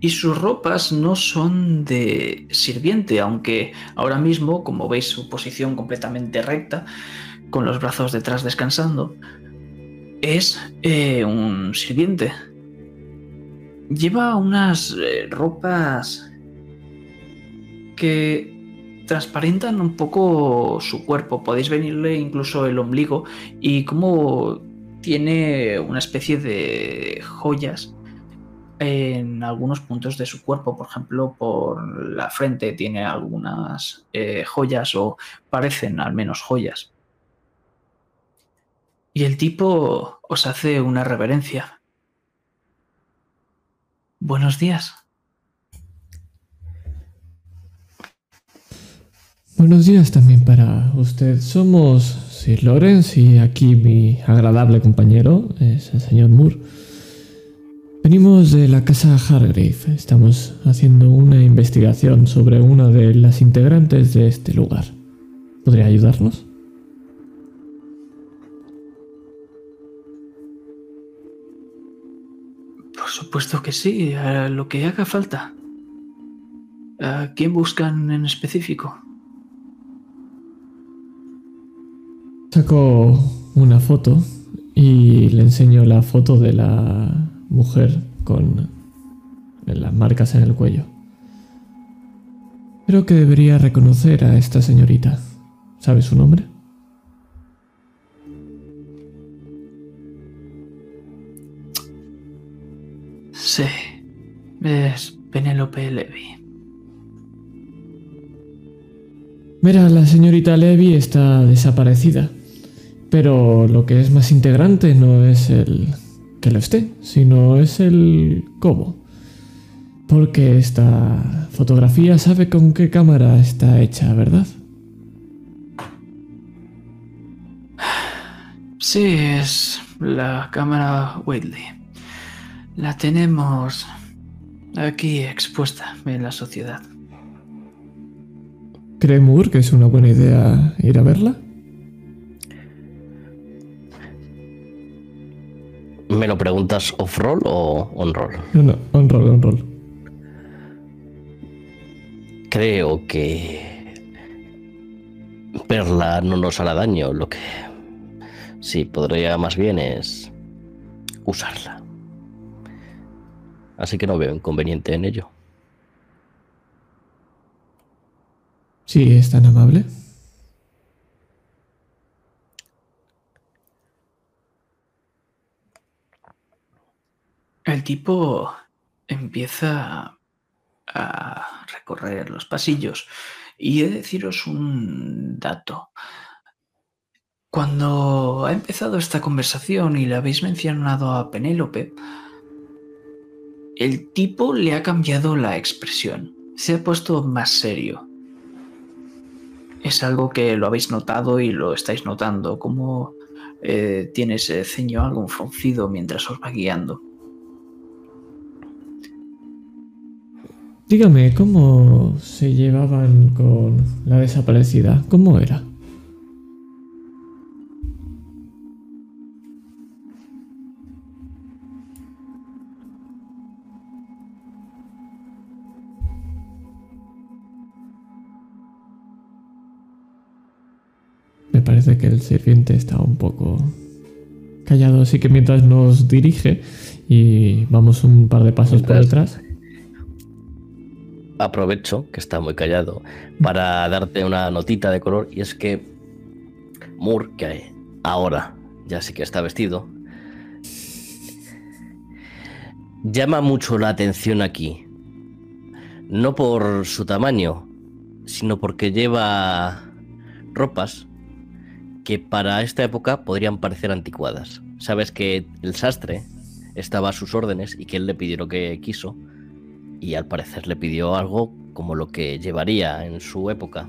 Y sus ropas no son de sirviente, aunque ahora mismo, como veis su posición completamente recta, con los brazos detrás descansando, es eh, un sirviente. Lleva unas eh, ropas que transparentan un poco su cuerpo. Podéis venirle incluso el ombligo y como tiene una especie de joyas en algunos puntos de su cuerpo. Por ejemplo, por la frente tiene algunas eh, joyas o parecen al menos joyas. Y el tipo os hace una reverencia. Buenos días. Buenos días también para usted. Somos Sir Lawrence y aquí mi agradable compañero es el señor Moore. Venimos de la casa Hargrave. Estamos haciendo una investigación sobre una de las integrantes de este lugar. ¿Podría ayudarnos? Por supuesto que sí, a lo que haga falta. ¿A quién buscan en específico? Saco una foto y le enseño la foto de la mujer con las marcas en el cuello. Creo que debería reconocer a esta señorita. ¿Sabe su nombre? Sí, es Penélope Levy. Mira, la señorita Levy está desaparecida. Pero lo que es más integrante no es el que lo esté, sino es el cómo. Porque esta fotografía sabe con qué cámara está hecha, ¿verdad? Sí, es la cámara Whately. La tenemos aquí expuesta en la sociedad. ¿Cree Moore que es una buena idea ir a verla? ¿Me lo preguntas off-roll o on-roll? No, no, on roll, on roll. creo que Perla no nos hará daño. Lo que sí podría más bien es usarla. Así que no veo inconveniente en ello. Sí, es tan amable. El tipo empieza a recorrer los pasillos y he de deciros un dato. Cuando ha empezado esta conversación y le habéis mencionado a Penélope, el tipo le ha cambiado la expresión. Se ha puesto más serio. Es algo que lo habéis notado y lo estáis notando, como eh, tiene ese ceño algo fruncido mientras os va guiando. Dígame, ¿cómo se llevaban con la desaparecida? ¿Cómo era? Me parece que el sirviente está un poco callado, así que mientras nos dirige y vamos un par de pasos por detrás aprovecho, que está muy callado, para darte una notita de color y es que Moore, que ahora ya sí que está vestido, llama mucho la atención aquí. No por su tamaño, sino porque lleva ropas que para esta época podrían parecer anticuadas. Sabes que el sastre estaba a sus órdenes y que él le pidió lo que quiso y al parecer le pidió algo como lo que llevaría en su época.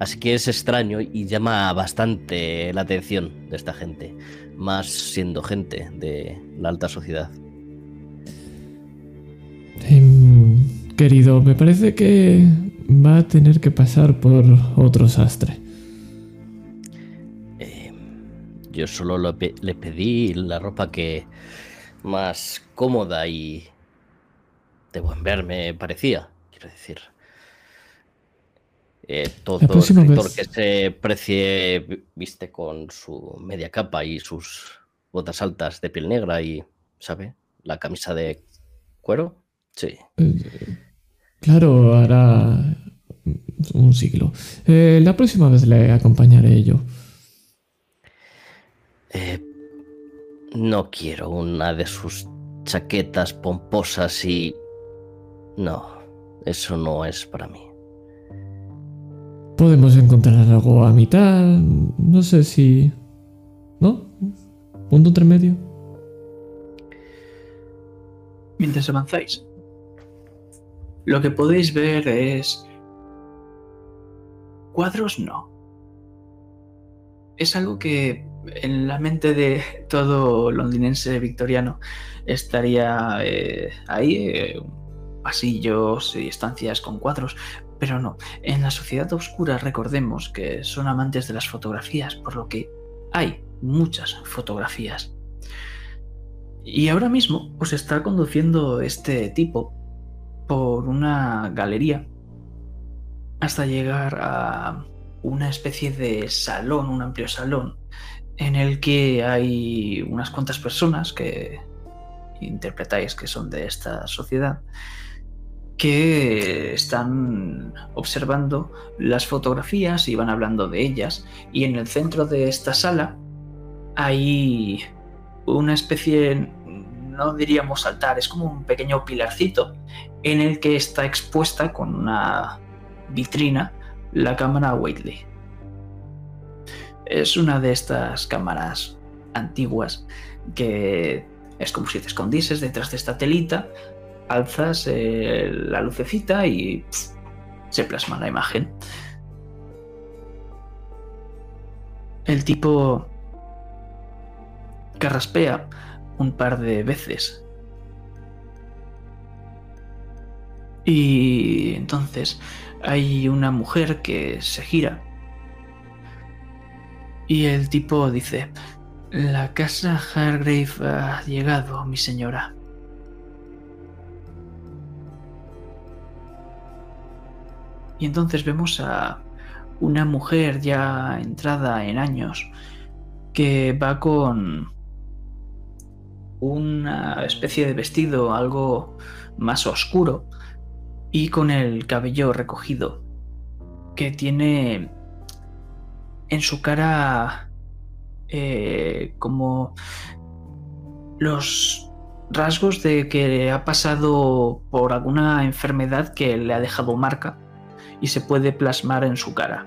Así que es extraño y llama bastante la atención de esta gente, más siendo gente de la alta sociedad. Em, querido, me parece que va a tener que pasar por otro sastre. Em, yo solo le pedí la ropa que más cómoda y de buen ver me parecía. Quiero decir. Eh, todo escritor que se precie viste con su media capa y sus botas altas de piel negra y, ¿sabe? La camisa de cuero. Sí. Eh, claro, hará un siglo. Eh, la próxima vez le acompañaré yo. no quiero una de sus chaquetas pomposas y no, eso no es para mí. Podemos encontrar algo a mitad. No sé si. ¿No? ¿Punto intermedio? Mientras avanzáis, lo que podéis ver es. Cuadros no. Es algo que en la mente de todo londinense victoriano estaría eh, ahí, eh, pasillos y estancias con cuadros, pero no, en la sociedad oscura recordemos que son amantes de las fotografías, por lo que hay muchas fotografías. Y ahora mismo os está conduciendo este tipo por una galería hasta llegar a una especie de salón, un amplio salón, en el que hay unas cuantas personas que interpretáis que son de esta sociedad que están observando las fotografías y van hablando de ellas. Y en el centro de esta sala hay una especie, no diríamos altar, es como un pequeño pilarcito en el que está expuesta con una vitrina la cámara Waitley. Es una de estas cámaras antiguas que es como si te escondieses detrás de esta telita, alzas eh, la lucecita y se plasma la imagen. El tipo carraspea un par de veces. Y entonces hay una mujer que se gira. Y el tipo dice, la casa Hargrave ha llegado, mi señora. Y entonces vemos a una mujer ya entrada en años que va con una especie de vestido algo más oscuro y con el cabello recogido que tiene en su cara eh, como los rasgos de que ha pasado por alguna enfermedad que le ha dejado marca y se puede plasmar en su cara.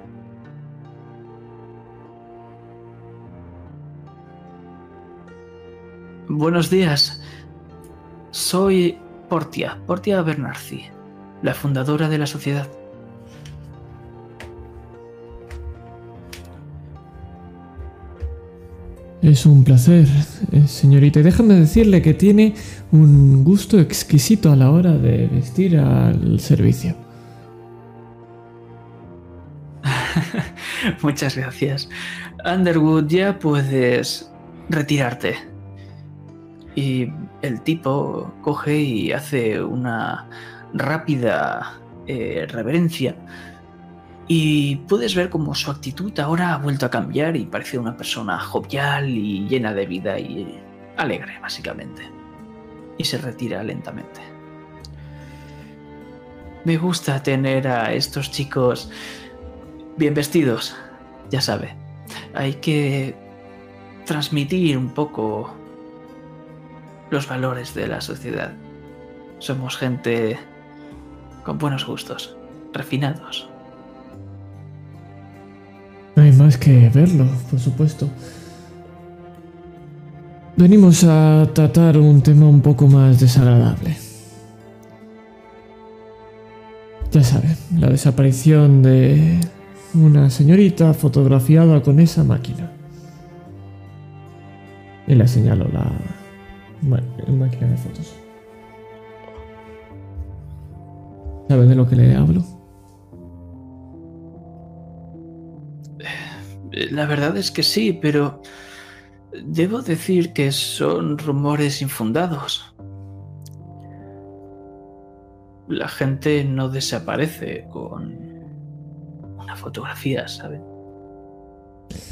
Buenos días. Soy Portia, Portia Bernarci, la fundadora de la sociedad. Es un placer, eh, señorita. Y déjame decirle que tiene un gusto exquisito a la hora de vestir al servicio. (laughs) Muchas gracias. Underwood, ya puedes retirarte. Y el tipo coge y hace una rápida eh, reverencia y puedes ver como su actitud ahora ha vuelto a cambiar y parece una persona jovial y llena de vida y alegre, básicamente. Y se retira lentamente. Me gusta tener a estos chicos bien vestidos, ya sabe. Hay que transmitir un poco los valores de la sociedad. Somos gente con buenos gustos, refinados. No hay más que verlo, por supuesto. Venimos a tratar un tema un poco más desagradable. Ya saben, la desaparición de una señorita fotografiada con esa máquina. Y le señalo la máquina de fotos. ¿Saben de lo que le hablo? La verdad es que sí, pero debo decir que son rumores infundados. La gente no desaparece con una fotografía, ¿saben?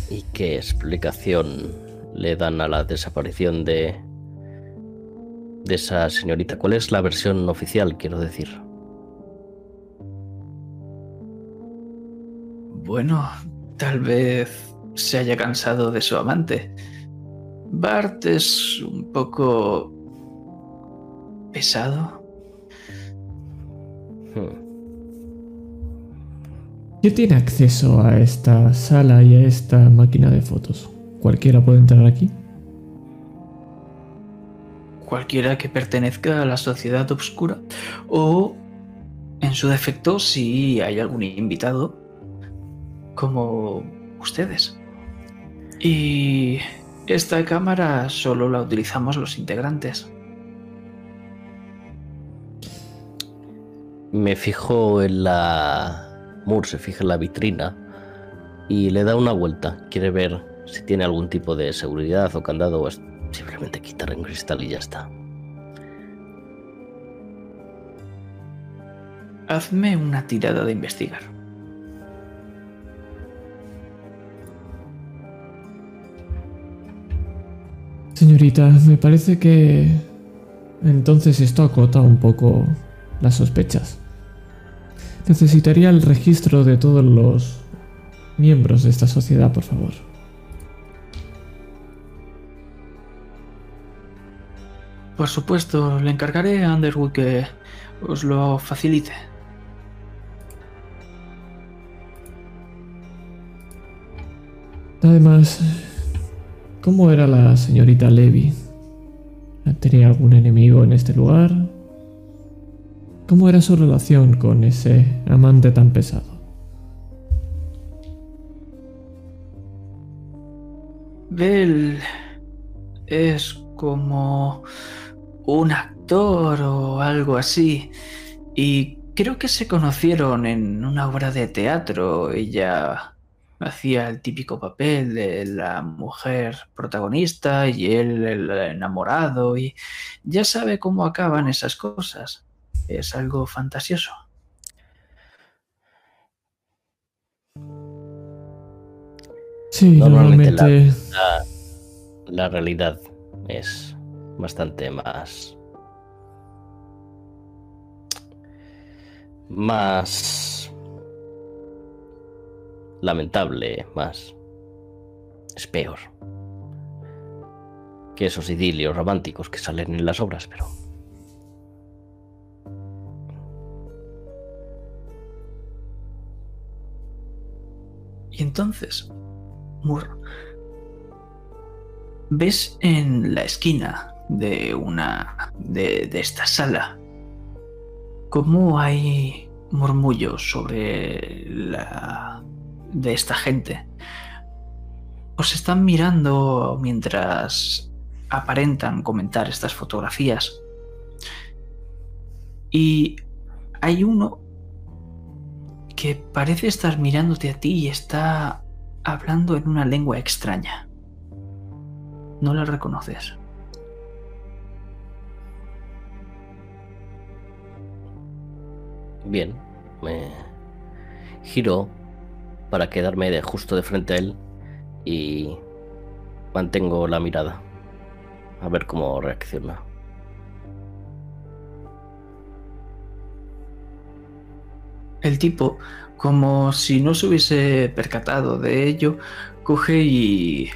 ¿Y qué explicación le dan a la desaparición de de esa señorita? ¿Cuál es la versión oficial, quiero decir? Bueno, Tal vez se haya cansado de su amante. Bart es un poco pesado. ¿Quién tiene acceso a esta sala y a esta máquina de fotos? ¿Cualquiera puede entrar aquí? Cualquiera que pertenezca a la sociedad oscura o, en su defecto, si hay algún invitado como ustedes. Y esta cámara solo la utilizamos los integrantes. Me fijo en la... Moore se fija en la vitrina y le da una vuelta. Quiere ver si tiene algún tipo de seguridad o candado o simplemente quitar en cristal y ya está. Hazme una tirada de investigar. Señorita, me parece que entonces esto acota un poco las sospechas. Necesitaría el registro de todos los miembros de esta sociedad, por favor. Por supuesto, le encargaré a Underwood que os lo facilite. Además, ¿Cómo era la señorita Levy? ¿Tenía algún enemigo en este lugar? ¿Cómo era su relación con ese amante tan pesado? Bell es como un actor o algo así. Y creo que se conocieron en una obra de teatro. Ella hacía el típico papel de la mujer protagonista y él el enamorado y ya sabe cómo acaban esas cosas es algo fantasioso. Sí, normalmente. La, la, realidad es bastante más. más. lamentable, más. es peor. que esos idilios románticos que salen en las obras, pero. Y entonces, Mur, ves en la esquina de una de, de esta sala cómo hay murmullos sobre la de esta gente. Os están mirando mientras aparentan comentar estas fotografías. Y hay uno que parece estar mirándote a ti y está hablando en una lengua extraña. No la reconoces. Bien, me giro para quedarme de justo de frente a él y mantengo la mirada a ver cómo reacciona. El tipo, como si no se hubiese percatado de ello, coge y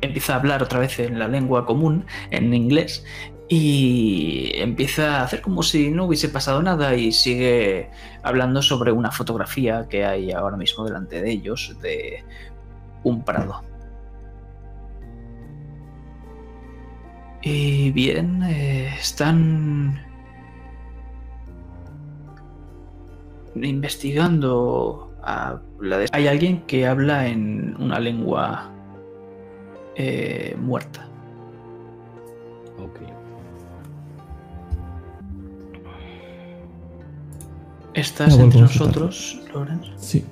empieza a hablar otra vez en la lengua común, en inglés, y empieza a hacer como si no hubiese pasado nada y sigue hablando sobre una fotografía que hay ahora mismo delante de ellos de un prado. Y bien, eh, están investigando a la de- Hay alguien que habla en una lengua eh, muerta. Ok. ¿Estás entre nosotros, Lorenz? Sí,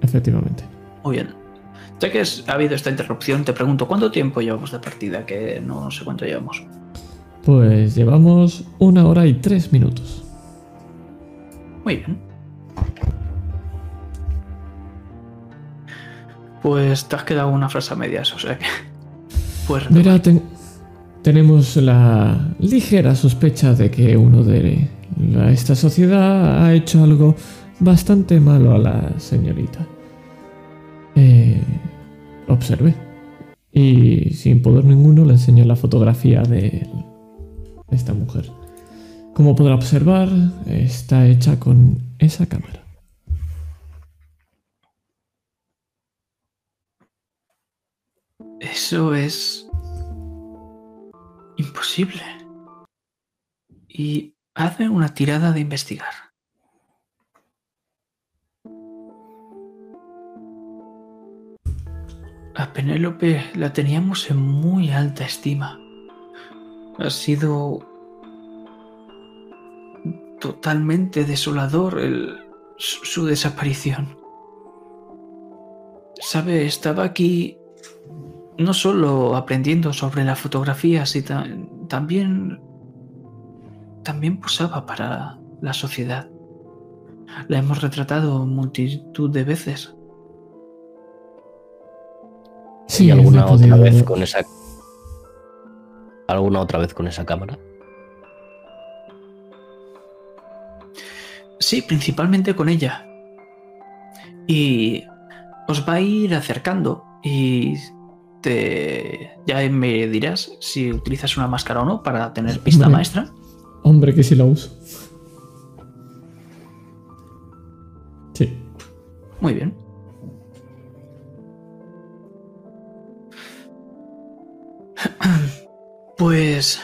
efectivamente. Muy bien. Ya que es- ha habido esta interrupción, te pregunto, ¿cuánto tiempo llevamos de partida? Que no sé cuánto llevamos. Pues llevamos una hora y tres minutos. Muy bien. Pues te has quedado una frase a medias, o sea que... (laughs) Pues Mira, ten- tenemos la ligera sospecha de que uno de esta sociedad ha hecho algo bastante malo a la señorita. Eh, observe. Y sin poder ninguno le enseño la fotografía de esta mujer. Como podrá observar, está hecha con esa cámara. Eso es imposible. Y hazme una tirada de investigar. A Penélope la teníamos en muy alta estima. Ha sido totalmente desolador el- su su desaparición. Sabe, estaba aquí no solo aprendiendo sobre la fotografía, sino también también posaba para la sociedad. La hemos retratado multitud de veces. Sí, ¿Y alguna otra podido- vez con esa. ¿Alguna otra vez con esa cámara? Sí, principalmente con ella. Y os va a ir acercando y te ya me dirás si utilizas una máscara o no para tener pista Hombre. maestra. Hombre, que sí la uso. Sí. Muy bien. Pues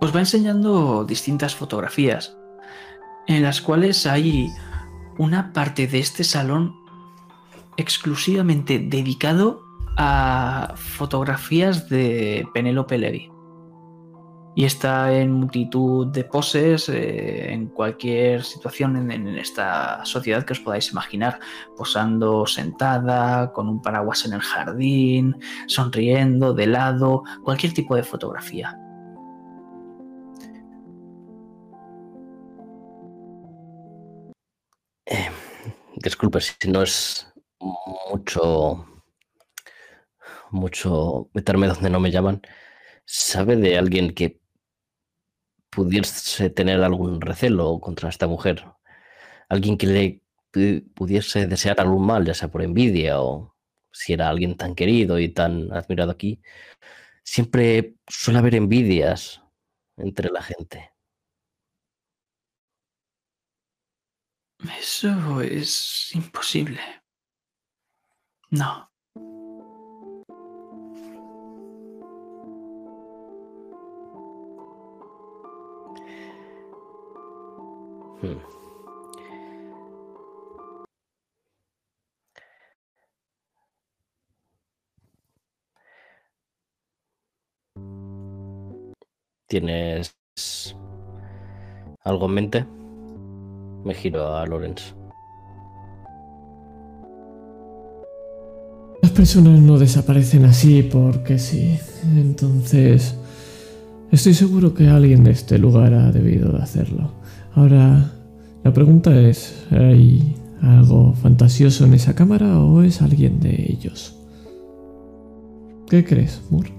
os va enseñando distintas fotografías en las cuales hay una parte de este salón exclusivamente dedicado a fotografías de Penélope Levy. Y está en multitud de poses, eh, en cualquier situación en, en esta sociedad que os podáis imaginar, posando sentada, con un paraguas en el jardín, sonriendo, de lado, cualquier tipo de fotografía. Disculpe si no es mucho mucho meterme donde no me llaman. ¿Sabe de alguien que pudiese tener algún recelo contra esta mujer? Alguien que le pudiese desear algún mal, ya sea por envidia o si era alguien tan querido y tan admirado aquí. Siempre suele haber envidias entre la gente. Eso es imposible. No. ¿Tienes algo en mente? Me giro a Lorenz. Las personas no desaparecen así porque sí. Entonces, estoy seguro que alguien de este lugar ha debido de hacerlo. Ahora, la pregunta es, ¿hay algo fantasioso en esa cámara o es alguien de ellos? ¿Qué crees, Moore?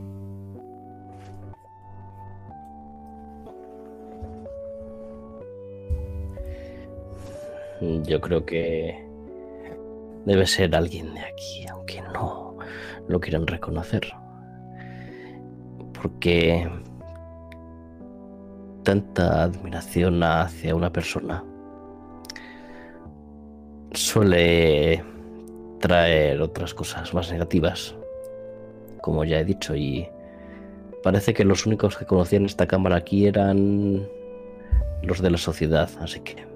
Yo creo que debe ser alguien de aquí, aunque no lo quieran reconocer. Porque tanta admiración hacia una persona suele traer otras cosas más negativas, como ya he dicho, y parece que los únicos que conocían esta cámara aquí eran los de la sociedad, así que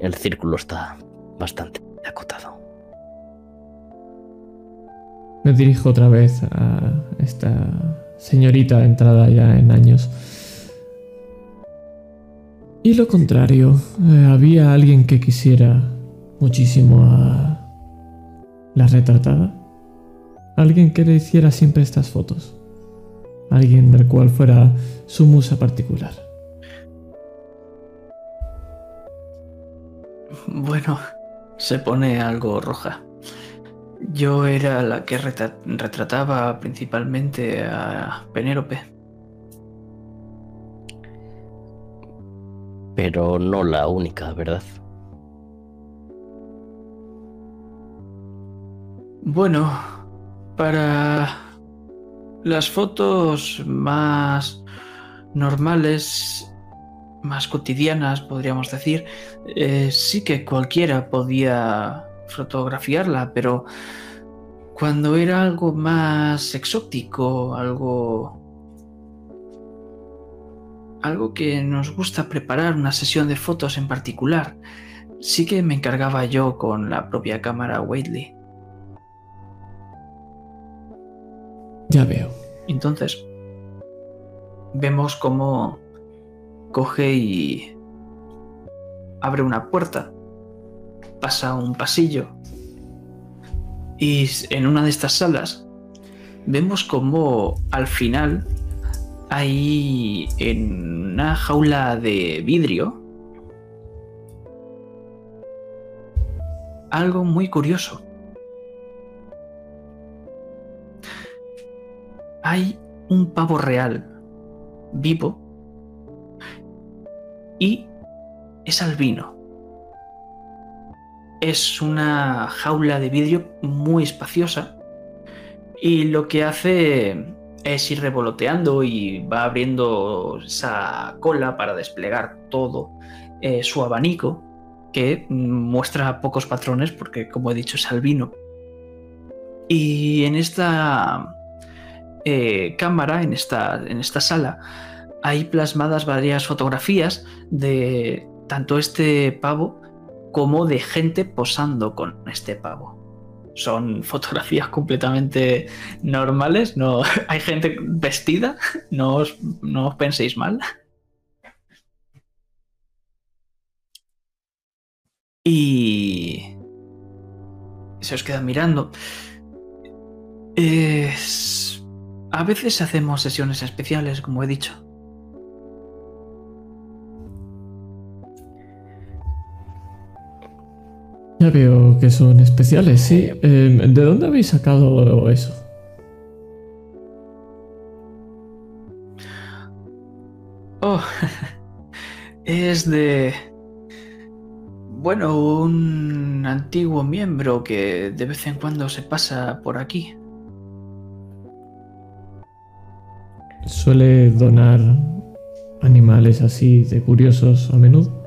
el círculo está bastante acotado. Me dirijo otra vez a esta señorita entrada ya en años. Y lo contrario, eh, había alguien que quisiera muchísimo a la retratada. Alguien que le hiciera siempre estas fotos. Alguien del cual fuera su musa particular. Bueno, se pone algo roja. Yo era la que retrataba principalmente a Penélope. Pero no la única, ¿verdad? Bueno, para las fotos más normales más cotidianas, podríamos decir, eh, sí que cualquiera podía fotografiarla, pero cuando era algo más exótico, algo algo que nos gusta preparar una sesión de fotos en particular, sí que me encargaba yo con la propia cámara Waitley. Ya veo. Entonces, vemos cómo coge y abre una puerta, pasa un pasillo y en una de estas salas vemos como al final hay en una jaula de vidrio algo muy curioso. Hay un pavo real vivo y es albino. Es una jaula de vidrio muy espaciosa y lo que hace es ir revoloteando y va abriendo esa cola para desplegar todo eh, su abanico que muestra pocos patrones porque como he dicho es albino. Y en esta eh, cámara, en esta, en esta sala, hay plasmadas varias fotografías de tanto este pavo como de gente posando con este pavo. Son fotografías completamente normales, no (laughs) hay gente vestida, no os, no penséis mal. Y se os queda mirando. Es... A veces hacemos sesiones especiales, como he dicho. Ya veo que son especiales, sí. Em, ¿De dónde habéis sacado eso? Oh, (laughs) es de... Bueno, un antiguo miembro que de vez en cuando se pasa por aquí. ¿Suele donar animales así de curiosos a menudo?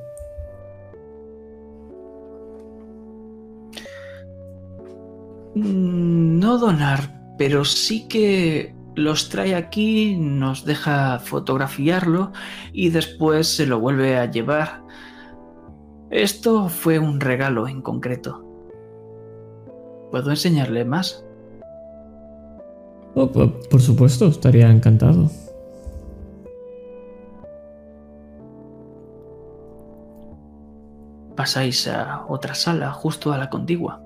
No donar, pero sí que los trae aquí, nos deja fotografiarlo y después se lo vuelve a llevar. Esto fue un regalo en concreto. ¿Puedo enseñarle más? Oh, po- por supuesto, estaría encantado. Pasáis a otra sala justo a la contigua.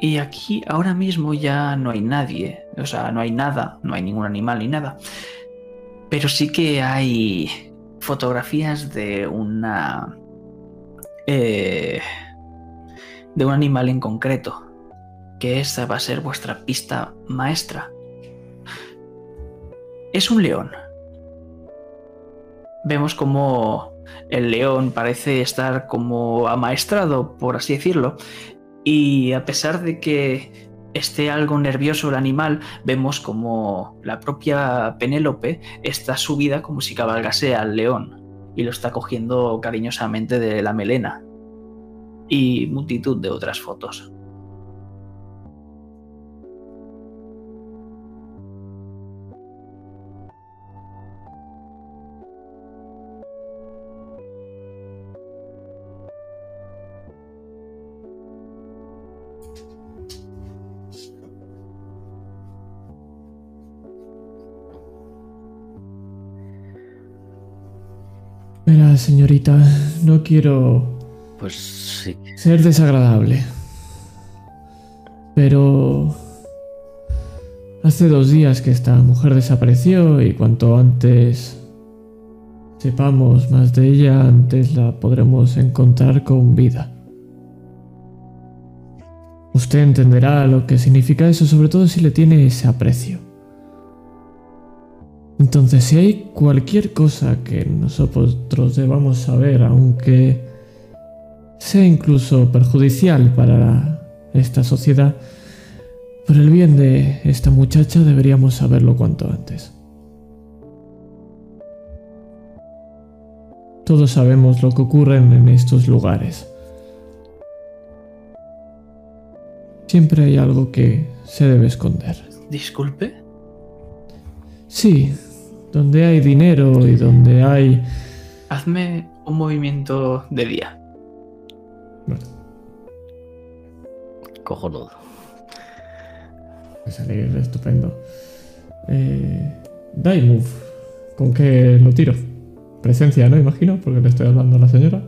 Y aquí ahora mismo ya no hay nadie, o sea, no hay nada, no hay ningún animal ni nada. Pero sí que hay fotografías de una... eh, de un animal en concreto, que esa va a ser vuestra pista maestra. Es un león. Vemos como el león parece estar como amaestrado, por así decirlo, y a pesar de que esté algo nervioso el animal, vemos como la propia Penélope está subida como si cabalgase al león y lo está cogiendo cariñosamente de la melena. Y multitud de otras fotos. Verá, señorita, no quiero Pues sí. ser desagradable. Pero... Hace dos días que esta mujer desapareció y cuanto antes sepamos más de ella, antes la podremos encontrar con vida. Usted entenderá lo que significa eso, sobre todo si le tiene ese aprecio. Entonces, si hay cualquier cosa que nosotros debamos saber, aunque sea incluso perjudicial para esta sociedad, por el bien de esta muchacha deberíamos saberlo cuanto antes. Todos sabemos lo que ocurre en estos lugares. Siempre hay algo que se debe esconder. Disculpe. Sí, donde hay dinero y donde hay... Hazme un movimiento de día. Bueno, Cojonudo. va a salir estupendo. Eh, die move. ¿Con qué lo tiro? Presencia, ¿no? Imagino, porque le estoy hablando a la señora.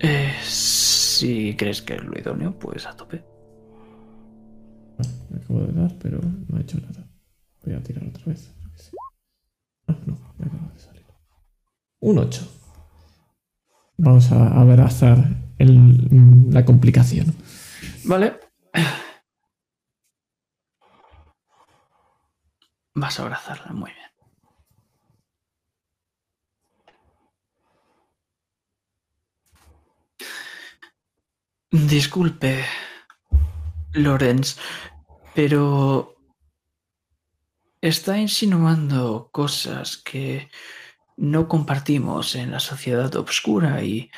Eh, si crees que es lo idóneo, pues a tope. Me acabo de dar, pero no ha hecho nada. Voy a tirar otra vez. Ah, no, me acaba de salir. Un 8. Vamos a abrazar la complicación. Vale. Vas a abrazarla, muy bien. Disculpe, Lorenz, pero está insinuando cosas que no compartimos en la sociedad oscura y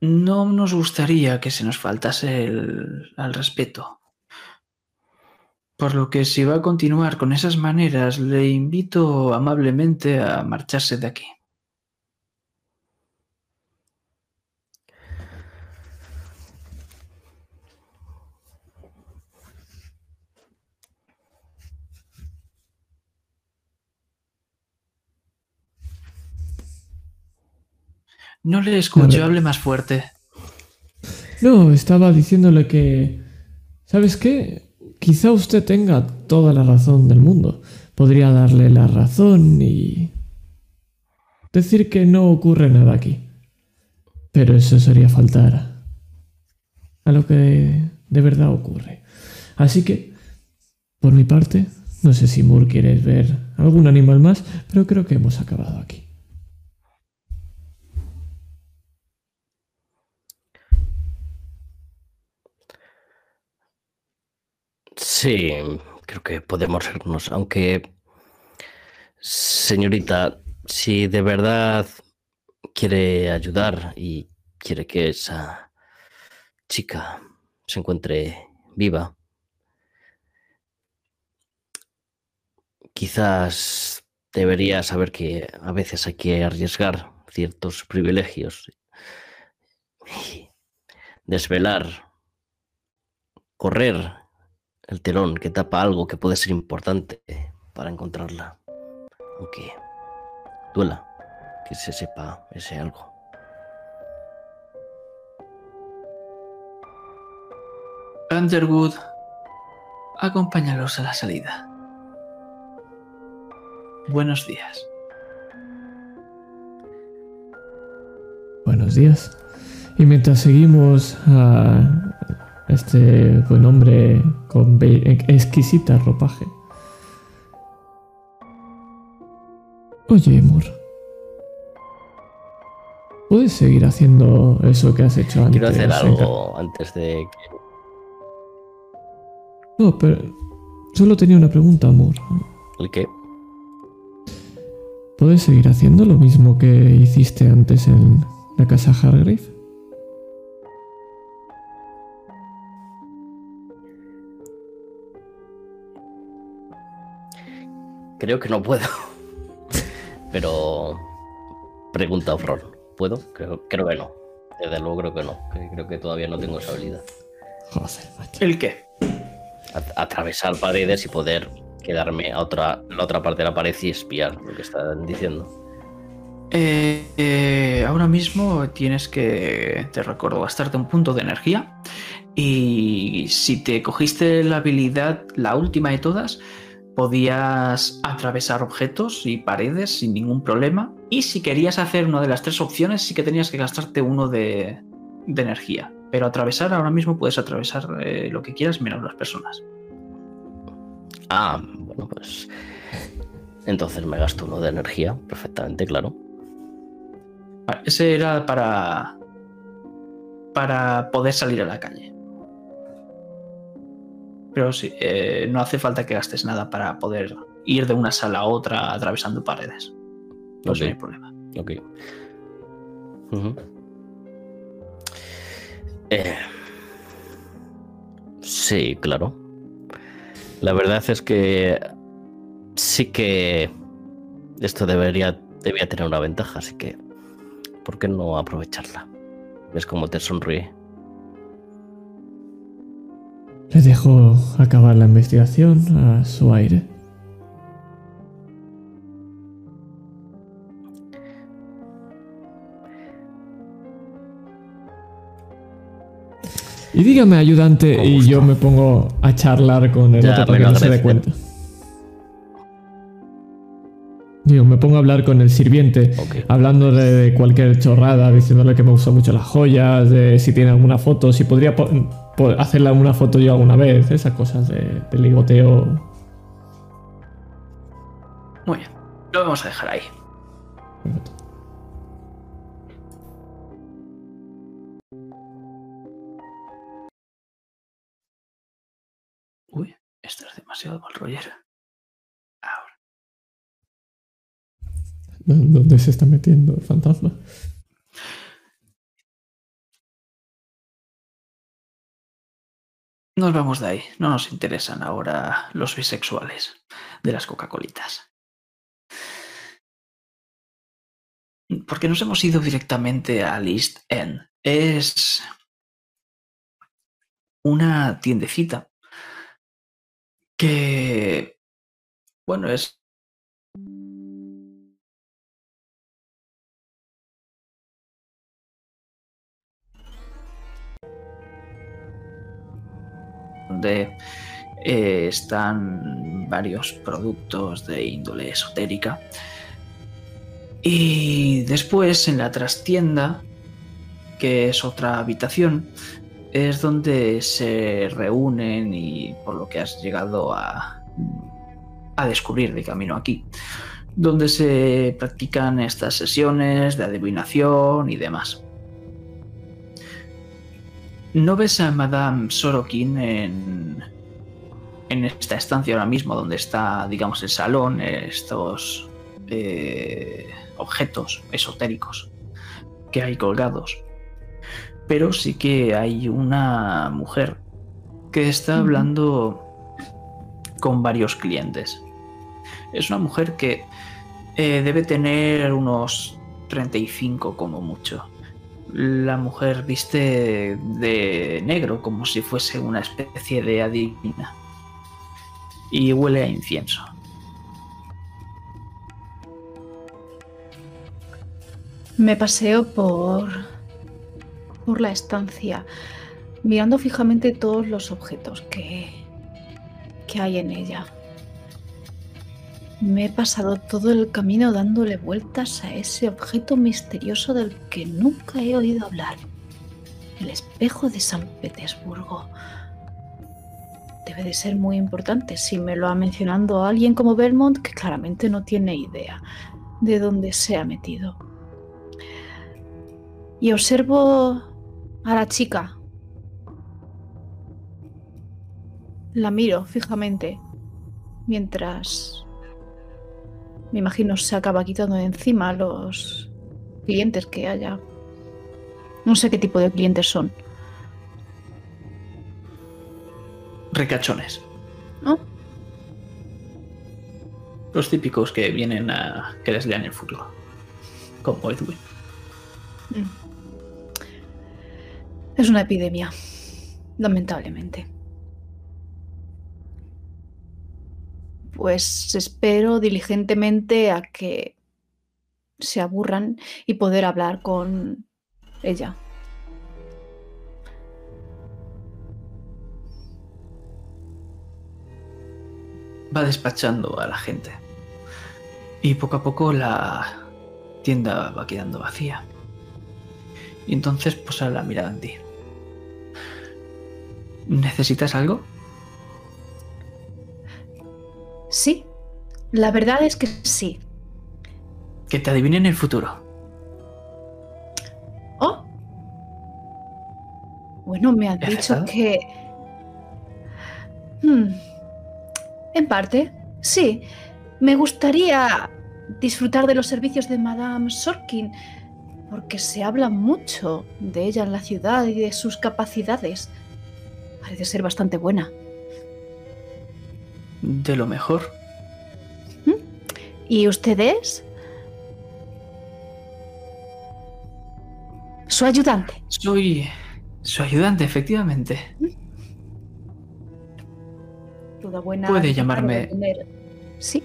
no nos gustaría que se nos faltase el, al respeto. Por lo que si va a continuar con esas maneras, le invito amablemente a marcharse de aquí. No le escucho, hable más fuerte. No, estaba diciéndole que... ¿Sabes qué? Quizá usted tenga toda la razón del mundo. Podría darle la razón y... Decir que no ocurre nada aquí. Pero eso sería faltar a lo que de verdad ocurre. Así que, Por mi parte, no sé si Moore quieres ver algún animal más, pero creo que hemos acabado aquí. Sí, creo que podemos irnos, aunque, señorita, si de verdad quiere ayudar y quiere que esa chica se encuentre viva, quizás debería saber que a veces hay que arriesgar ciertos privilegios, y desvelar, correr el telón que tapa algo que puede ser importante para encontrarla. Aunque duela que se sepa ese algo. Underwood, acompáñalos a la salida. Buenos días. Buenos días. Y mientras seguimos a este buen hombre con exquisita ropaje. Oye, Moore. ¿Puedes seguir haciendo eso que has hecho antes? Quiero hacer algo antes de que... No, pero solo tenía una pregunta, Moore. ¿El qué? ¿Puedes seguir haciendo lo mismo que hiciste antes en la casa Hargrave? Creo que no puedo. (laughs) Pero... Pregunta Ofron. ¿Puedo? Creo, creo que no. Desde luego creo que no. Creo que todavía no tengo esa habilidad. Joder, macho. ¿El qué? A- atravesar paredes y poder quedarme a otra, la otra parte de la pared y espiar lo que están diciendo. Eh, eh, ahora mismo tienes que, te recuerdo, gastarte un punto de energía. Y si te cogiste la habilidad, la última de todas, podías atravesar objetos y paredes sin ningún problema. Y si querías hacer una de las tres opciones, sí que tenías que gastarte uno de, de energía. Pero atravesar ahora mismo puedes atravesar eh, lo que quieras menos las personas. Ah, bueno, pues. Entonces me gasto uno de energía, perfectamente, claro. Vale, Ese era para. para poder salir a la calle. Pero sí, eh, no hace falta que gastes nada para poder ir de una sala a otra atravesando paredes. No Ok. hay problema. Ok. Eh, sí, claro. La verdad es que sí que esto debería, debía tener una ventaja, así que ¿por qué no aprovecharla? ¿Ves cómo te sonríe? Le dejo acabar la investigación a su aire. Y dígame, ayudante, Con y gusto. yo me pongo a charlar con el Ya, otro para que lo no se dé cuenta. Digo, me pongo a hablar con el sirviente, Ok. hablando de, de cualquier chorrada, diciéndole que me gustan mucho las joyas, de si tiene alguna foto, si podría po- hacerle alguna foto yo alguna vez, esas cosas de, de ligoteo. Muy bien. Lo vamos a dejar ahí. Uy, esto es demasiado mal rollero. Ahora. ¿Dó- ¿Dónde se está metiendo el fantasma? Nos vamos de ahí. No nos interesan ahora los bisexuales de las Coca-Colitas. Porque nos hemos ido directamente al East End. Es una tiendecita que, bueno, es donde eh, están varios productos de índole esotérica. Y después en la trastienda, que es otra habitación, es donde se reúnen y por lo que has llegado a, a descubrir de camino aquí, donde se practican estas sesiones de adivinación y demás. ¿No ves a Madame Sorokin en, en esta estancia ahora mismo, donde está, digamos, el salón, estos eh, objetos esotéricos que hay colgados? Pero sí que hay una mujer que está hablando con varios clientes. Es una mujer que eh, debe tener unos 35 como mucho. La mujer viste de negro como si fuese una especie de adivina. Y huele a incienso. Me paseo por por la estancia, mirando fijamente todos los objetos que, que hay en ella. Me he pasado todo el camino dándole vueltas a ese objeto misterioso del que nunca he oído hablar. El espejo de San Petersburgo. Debe de ser muy importante si me lo ha mencionado alguien como Belmont que claramente no tiene idea de dónde se ha metido. Y observo a la chica. La miro fijamente mientras me imagino se acaba quitando de encima los clientes que haya. No sé qué tipo de clientes son. Ricachones. ¿No? Los típicos que vienen a que les lean el futuro. Como Edwin. Mm. Es una epidemia, lamentablemente. Pues espero diligentemente a que se aburran y poder hablar con ella. Va despachando a la gente. Y poco a poco la tienda va quedando vacía. Y entonces posa la mirada en ti. ¿Necesitas algo? Sí, la verdad es que sí. Que te adivinen el futuro. Oh. Bueno, me han ¿He dicho que... Hmm, En parte, sí. Me gustaría disfrutar de los servicios de Madame Sorkin, porque se habla mucho de ella en la ciudad y de sus capacidades. Parece ser bastante buena. De lo mejor. ¿Y ustedes? Su ayudante. Soy su ayudante, efectivamente. Toda buena. Puede llamarme- Sí.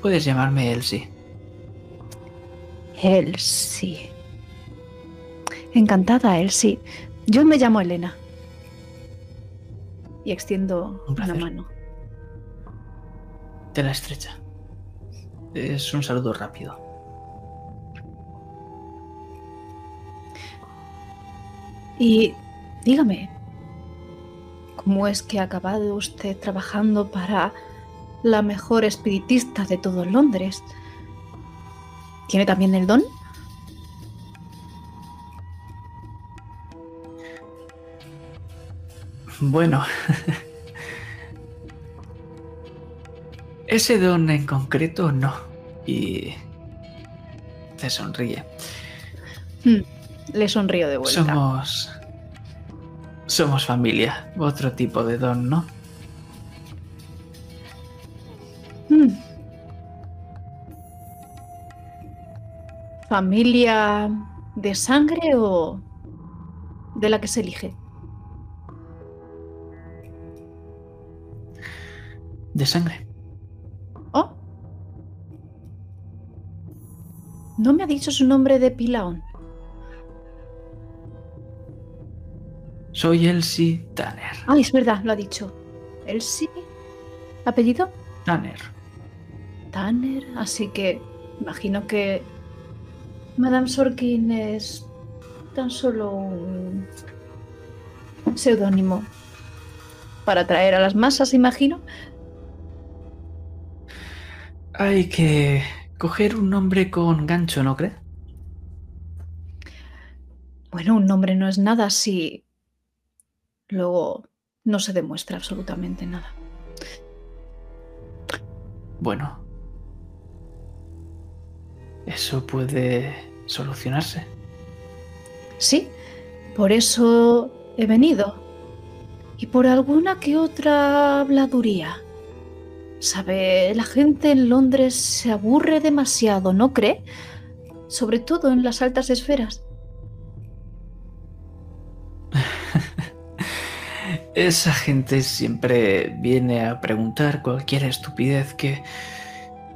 Puedes llamarme Elsie. Él sí. Encantada, él sí. Yo me llamo Elena. Y extiendo Un una mano. Te la estrecha. Es un saludo rápido. Y dígame, ¿cómo es que ha acabado usted trabajando para la mejor espiritista de todo Londres? ¿Tiene también el don? Bueno. Ese don en concreto no. Y te sonríe. Le sonrío de vuelta. Somos. Somos familia. Otro tipo de don, ¿no? Mm. ¿Familia de sangre o de la que se elige? De sangre. Oh. No me ha dicho su nombre de Pilaón. Soy Elsie Tanner. Ay, es verdad, lo ha dicho. ¿Él sí? ¿Apellido? Tanner. Tanner. Así que imagino que Madame Sorkin es tan solo un seudónimo para atraer a las masas, imagino. Hay que coger un nombre con gancho, ¿no cree? Bueno, un nombre no es nada si luego no se demuestra absolutamente nada. Bueno. Eso puede solucionarse. Sí, por eso he venido. Y por alguna que otra habladuría. Sabe, la gente en Londres se aburre demasiado, ¿no cree? Sobre todo en las altas esferas. (laughs) Esa gente siempre viene a preguntar cualquier estupidez que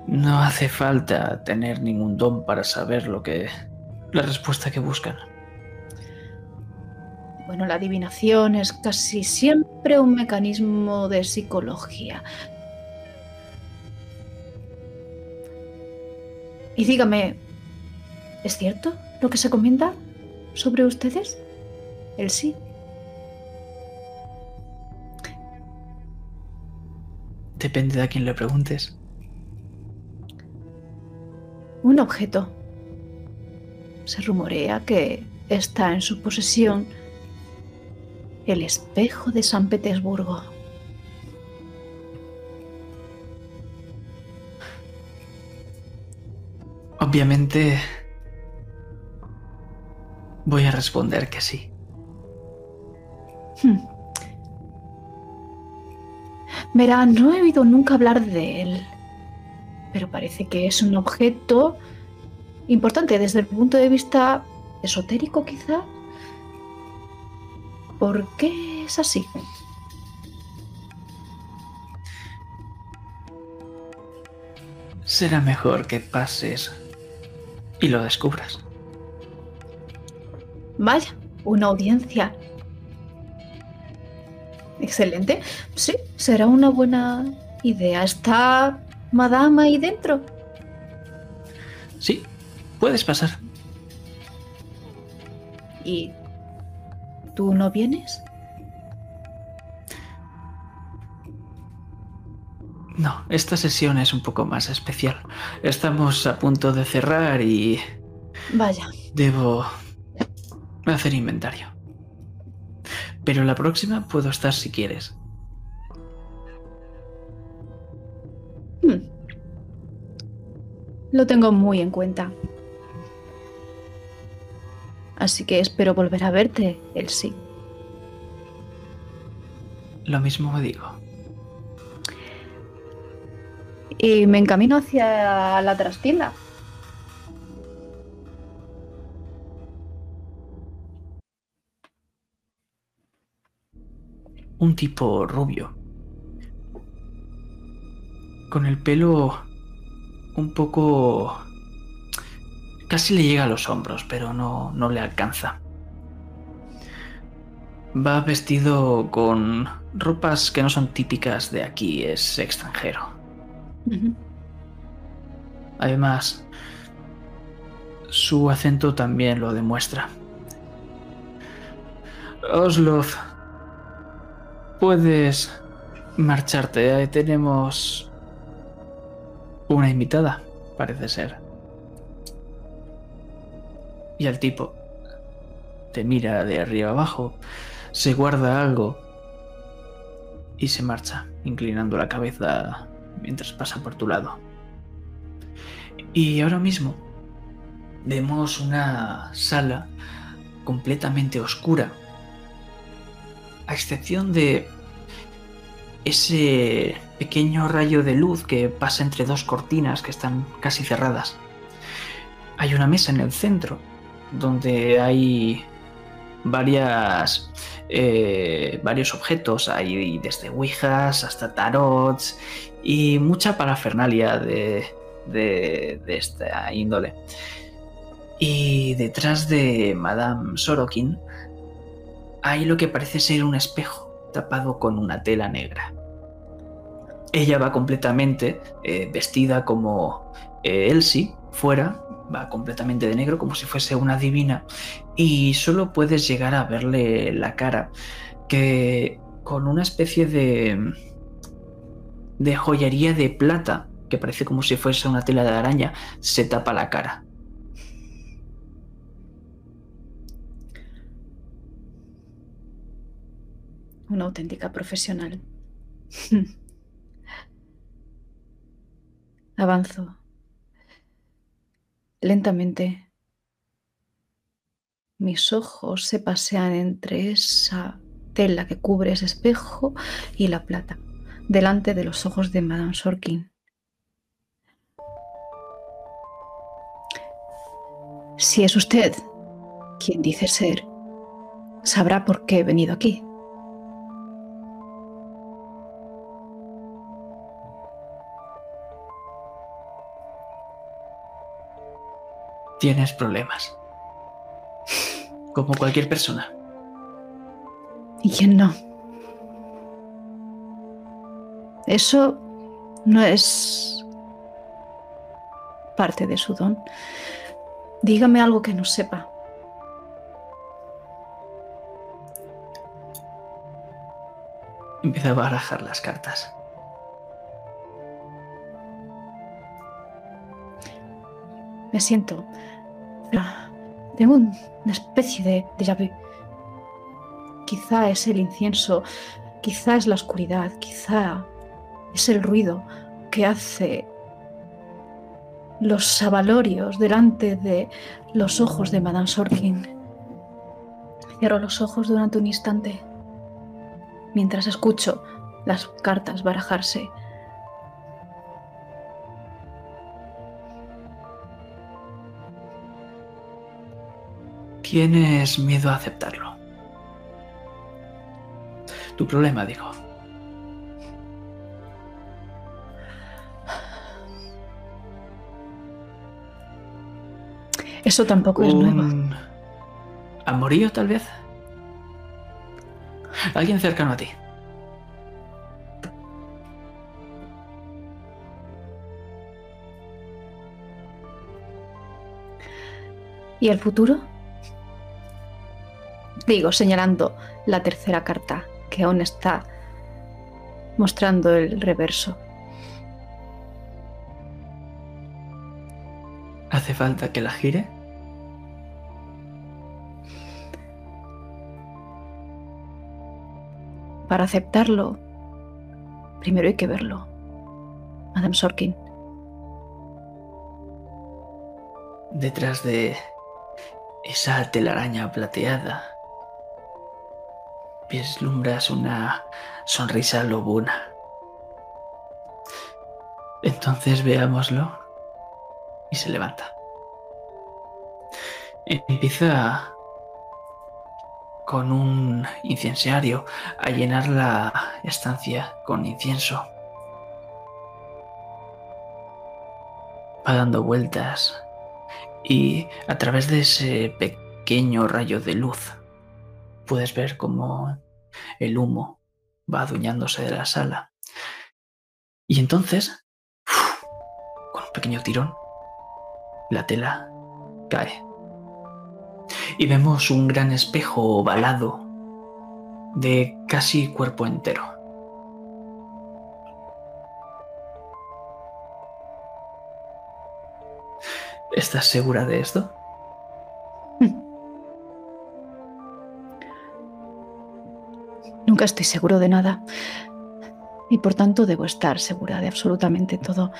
no hace falta tener ningún don para saber lo que la respuesta que buscan. Bueno, la adivinación es casi siempre un mecanismo de psicología. Y dígame, ¿es cierto lo que se comenta sobre ustedes? El sí. Depende de a quién le preguntes. Un objeto. Se rumorea que está en su posesión el espejo de San Petersburgo. Obviamente voy a responder que sí. Hmm. Verá, no he oído nunca hablar de él, pero parece que es un objeto importante desde el punto de vista esotérico quizá. ¿Por qué es así? Será mejor que pases y lo descubras. Vaya, una audiencia. Excelente. Sí, será una buena idea. ¿Está Madame ahí dentro? Sí, puedes pasar. ¿Y tú no vienes? No, esta sesión es un poco más especial. Estamos a punto de cerrar y Vaya. debo hacer inventario. Pero la próxima puedo estar si quieres. Hmm. Lo tengo muy en cuenta. Así que espero volver a verte, el sí. Lo mismo me digo. Y me encamino hacia la trastienda. Un tipo rubio. Con el pelo un poco... Casi le llega a los hombros, pero no, no le alcanza. Va vestido con ropas que no son típicas de aquí, es extranjero. Además, su acento también lo demuestra. Osloth, puedes marcharte. Ahí tenemos una invitada, parece ser. Y el tipo te mira de arriba abajo, se guarda algo y se marcha, inclinando la cabeza mientras pasa por tu lado. Y ahora mismo vemos una sala completamente oscura, a excepción de ese pequeño rayo de luz que pasa entre dos cortinas que están casi cerradas. Hay una mesa en el centro donde hay varias eh, varios objetos, hay desde ouijas hasta tarots y mucha parafernalia de, de, de esta índole. Y detrás de Madame Sorokin hay lo que parece ser un espejo tapado con una tela negra. Ella va completamente eh, vestida como eh, Elsie, fuera, va completamente de negro como si fuese una divina y solo puedes llegar a verle la cara que con una especie de de joyería de plata que parece como si fuese una tela de araña se tapa la cara. Una auténtica profesional. (laughs) Avanzo. Lentamente. Mis ojos se pasean entre esa tela que cubre ese espejo y la plata, delante de los ojos de Madame Sorkin. Si es usted quien dice ser, sabrá por qué he venido aquí. Tienes problemas. Como cualquier persona. ¿Y quién no? Eso no es parte de su don. Dígame algo que no sepa. Empieza a barajar las cartas. Me siento. Tengo una especie de déjà vu. Quizá es el incienso, quizá es la oscuridad, quizá es el ruido que hace los avalorios delante de los ojos de Madame Sorkin. Cierro los ojos durante un instante mientras escucho las cartas barajarse. Tienes miedo a aceptarlo. Tu problema, digo. Eso tampoco es nuevo. ¿Un amorío, tal vez? Alguien cercano a ti. ¿Y el futuro? Digo, señalando la tercera carta, que aún está mostrando el reverso. ¿Hace falta que la gire? Para aceptarlo, primero hay que verlo. Madame Sorkin. Detrás de esa telaraña plateada, vislumbras una sonrisa lobuna. Entonces veámoslo. Y se levanta. Empieza con un incensario a llenar la estancia con incienso. Va dando vueltas y a través de ese pequeño rayo de luz puedes ver cómo el humo va adueñándose de la sala. Y entonces, con un pequeño tirón, la tela cae. Y vemos un gran espejo ovalado de casi cuerpo entero. ¿Estás segura de esto? (laughs) Nunca estoy seguro de nada. Y por tanto debo estar segura de absolutamente todo.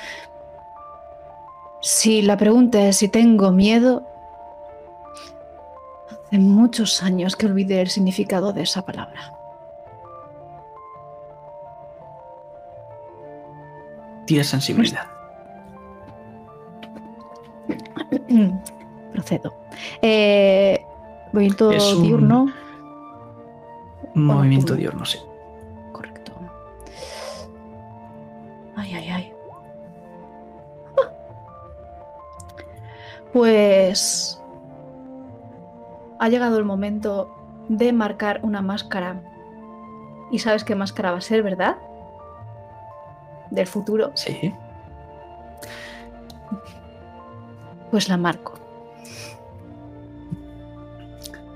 Si la pregunta es si tengo miedo, hace muchos años que olvidé el significado de esa palabra. Tienes sensibilidad. Procedo. Eh, movimiento un- diurno. Movimiento diurno, sí. Correcto. Ay, ay, ay. Pues ha llegado el momento de marcar una máscara. Y sabes qué máscara va a ser, ¿verdad? Del futuro. Sí. Pues la marco.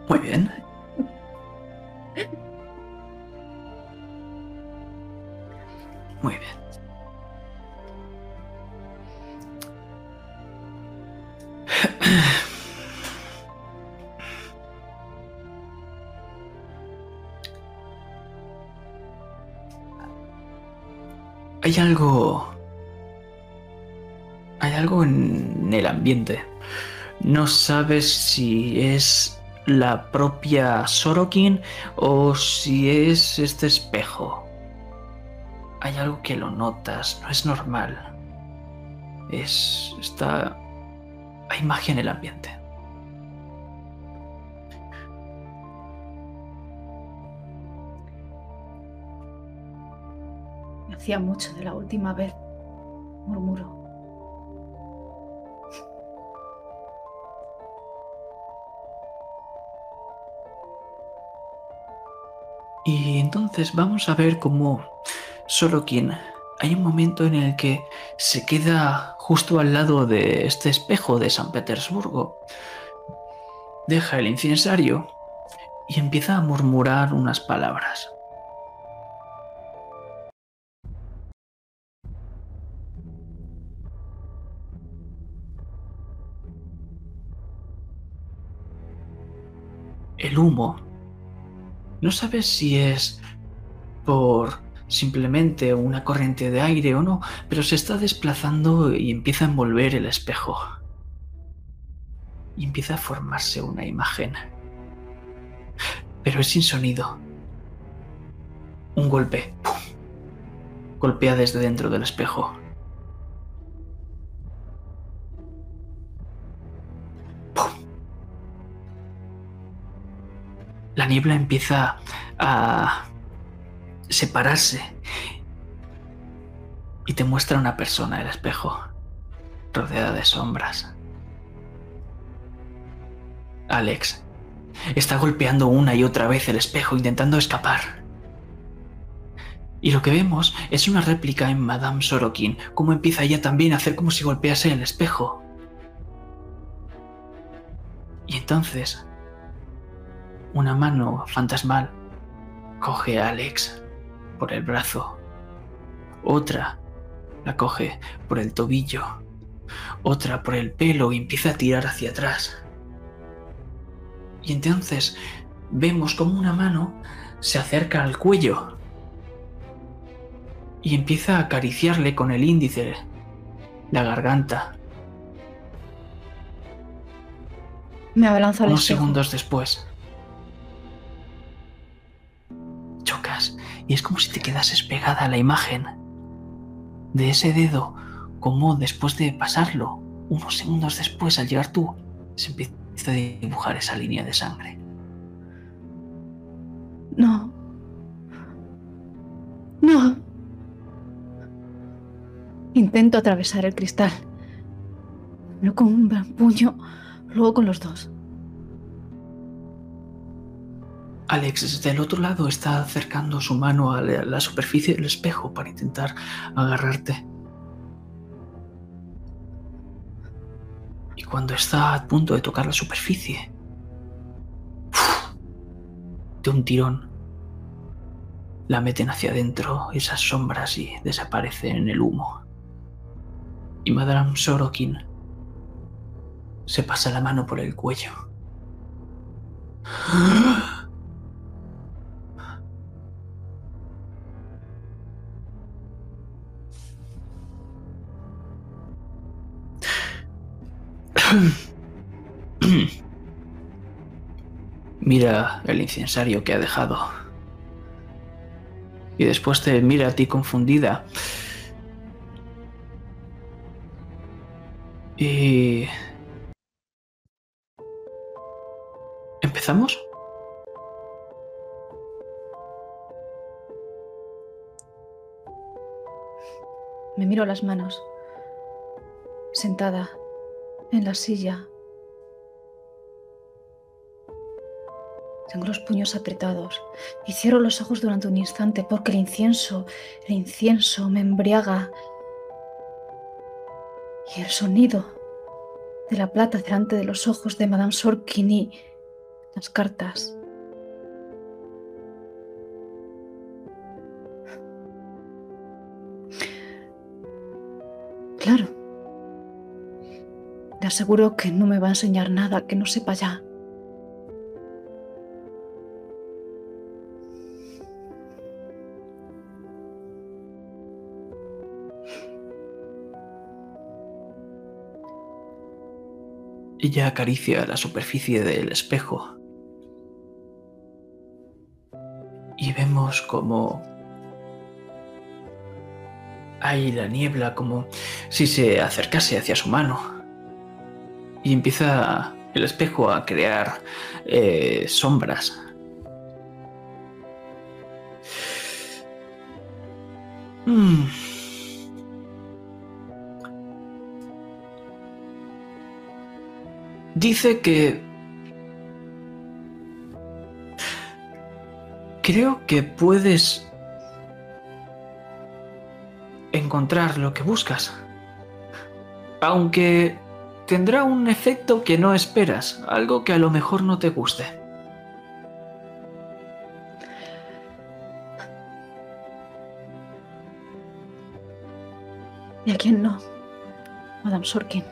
Muy bien. Muy bien. Hay algo... Hay algo en el ambiente. No sabes si es la propia Sorokin o si es este espejo. Hay algo que lo notas, no es normal. Es. está. Hay magia en el ambiente. Hacía mucho de la última vez, murmuró. Y entonces vamos a ver cómo Sorokin hay un momento en el que se queda justo al lado de este espejo de San Petersburgo. Deja el incensario y empieza a murmurar unas palabras. El humo. No sabes si es por simplemente una corriente de aire o no, pero se está desplazando y empieza a envolver el espejo. Y empieza a formarse una imagen. Pero es sin sonido. Un golpe. Golpea desde dentro del espejo. Niebla empieza a separarse y te muestra una persona el espejo, rodeada de sombras. Alex está golpeando una y otra vez el espejo intentando escapar. Y lo que vemos es una réplica en Madame Sorokin, como empieza ella también a hacer como si golpease el espejo. Y entonces, una mano fantasmal coge a Alex por el brazo. Otra la coge por el tobillo. Otra por el pelo y empieza a tirar hacia atrás. Y entonces vemos como una mano se acerca al cuello y empieza a acariciarle con el índice la garganta. Me abalanzo al Unos espejo. segundos después, chocas y es como si te quedases pegada a la imagen de ese dedo, como después de pasarlo, unos segundos después, al llegar tú, se empieza a dibujar esa línea de sangre. No. No. Intento atravesar el cristal. No con un gran puño, luego con los dos. Alex desde el otro lado está acercando su mano a la superficie del espejo para intentar agarrarte. Y cuando está a punto de tocar la superficie, de un tirón, la meten hacia adentro esas sombras y desaparecen en el humo. Y Madame Sorokin se pasa la mano por el cuello. (clears throat) Mira el incensario que ha dejado. Y después te mira a ti confundida. Y... ¿Empezamos? Me miro las manos. Sentada en la silla. Tengo los puños apretados y cierro los ojos durante un instante porque el incienso, el incienso me embriaga. Y el sonido de la plata delante de los ojos de Madame Sorkin las cartas. Claro. Aseguro que no me va a enseñar nada que no sepa ya. Ella acaricia la superficie del espejo. Y vemos como hay la niebla, como si se acercase hacia su mano. Y empieza el espejo a crear eh, sombras. Mm. Dice que... Creo que puedes encontrar lo que buscas. Aunque tendrá un efecto que no esperas, algo que a lo mejor no te guste. ¿Y a quién no? Madame Sorkin.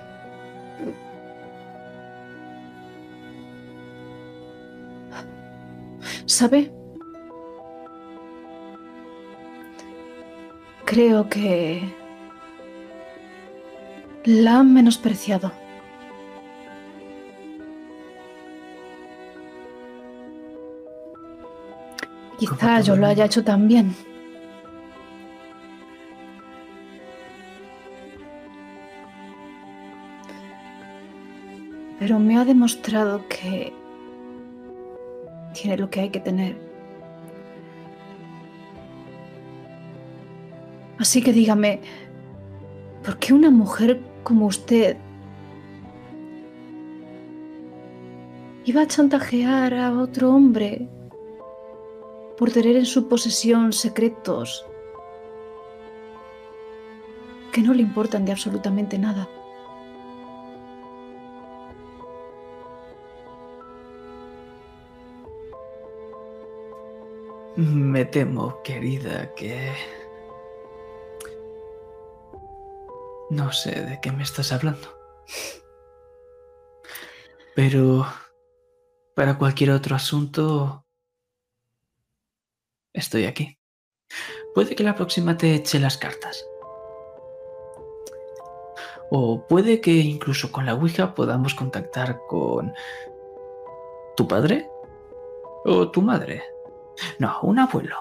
¿Sabe? Creo que la han menospreciado. Quizá yo lo haya hecho también. Pero me ha demostrado que tiene lo que hay que tener. Así que dígame, ¿por qué una mujer como usted iba a chantajear a otro hombre por tener en su posesión secretos que no le importan de absolutamente nada? Me temo, querida, que... No sé de qué me estás hablando. Pero para cualquier otro asunto... Estoy aquí. Puede que la próxima te eche las cartas. O puede que incluso con la Ouija podamos contactar con tu padre o tu madre. No, un abuelo.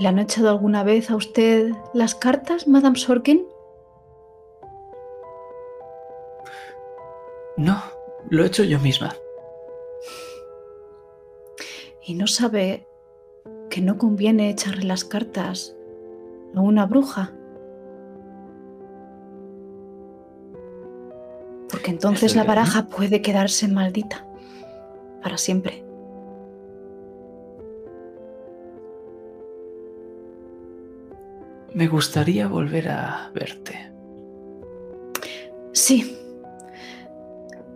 ¿Le han echado alguna vez a usted las cartas, Madame Sorkin? No, lo he hecho yo misma. ¿Y no sabe que no conviene echarle las cartas a una bruja? Porque entonces la baraja puede quedarse maldita para siempre. Me gustaría volver a verte. Sí.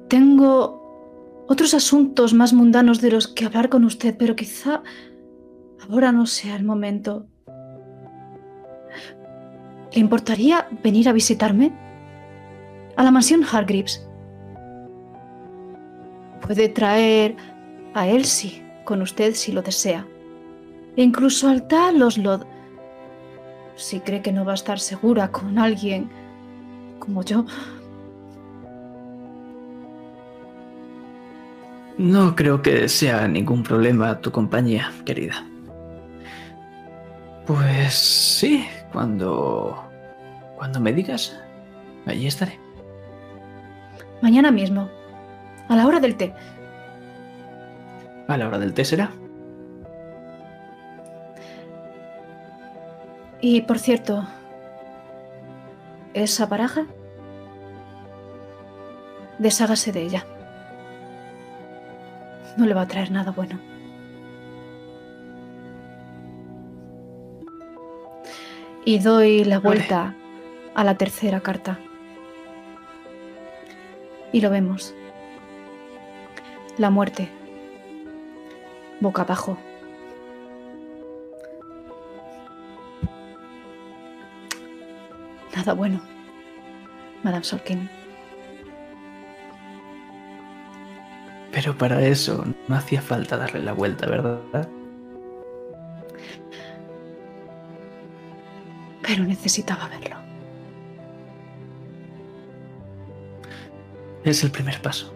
Tengo otros asuntos más mundanos de los que hablar con usted, pero quizá ahora no sea el momento. ¿Le importaría venir a visitarme? A la mansión Hargreaves. Puede traer a Elsie con usted si lo desea. E incluso al tal Oslod, si cree que no va a estar segura con alguien como yo. No creo que sea ningún problema tu compañía, querida. Pues sí, cuando cuando me digas, allí estaré. Mañana mismo, a la hora del té. A la hora del té será. Y por cierto, esa baraja, deshágase de ella. No le va a traer nada bueno. Y doy la vuelta a la tercera carta. Y lo vemos. La muerte. Boca abajo. Nada bueno, Madame Sorkin. Pero para eso no hacía falta darle la vuelta, ¿verdad? Pero necesitaba verlo. Es el primer paso.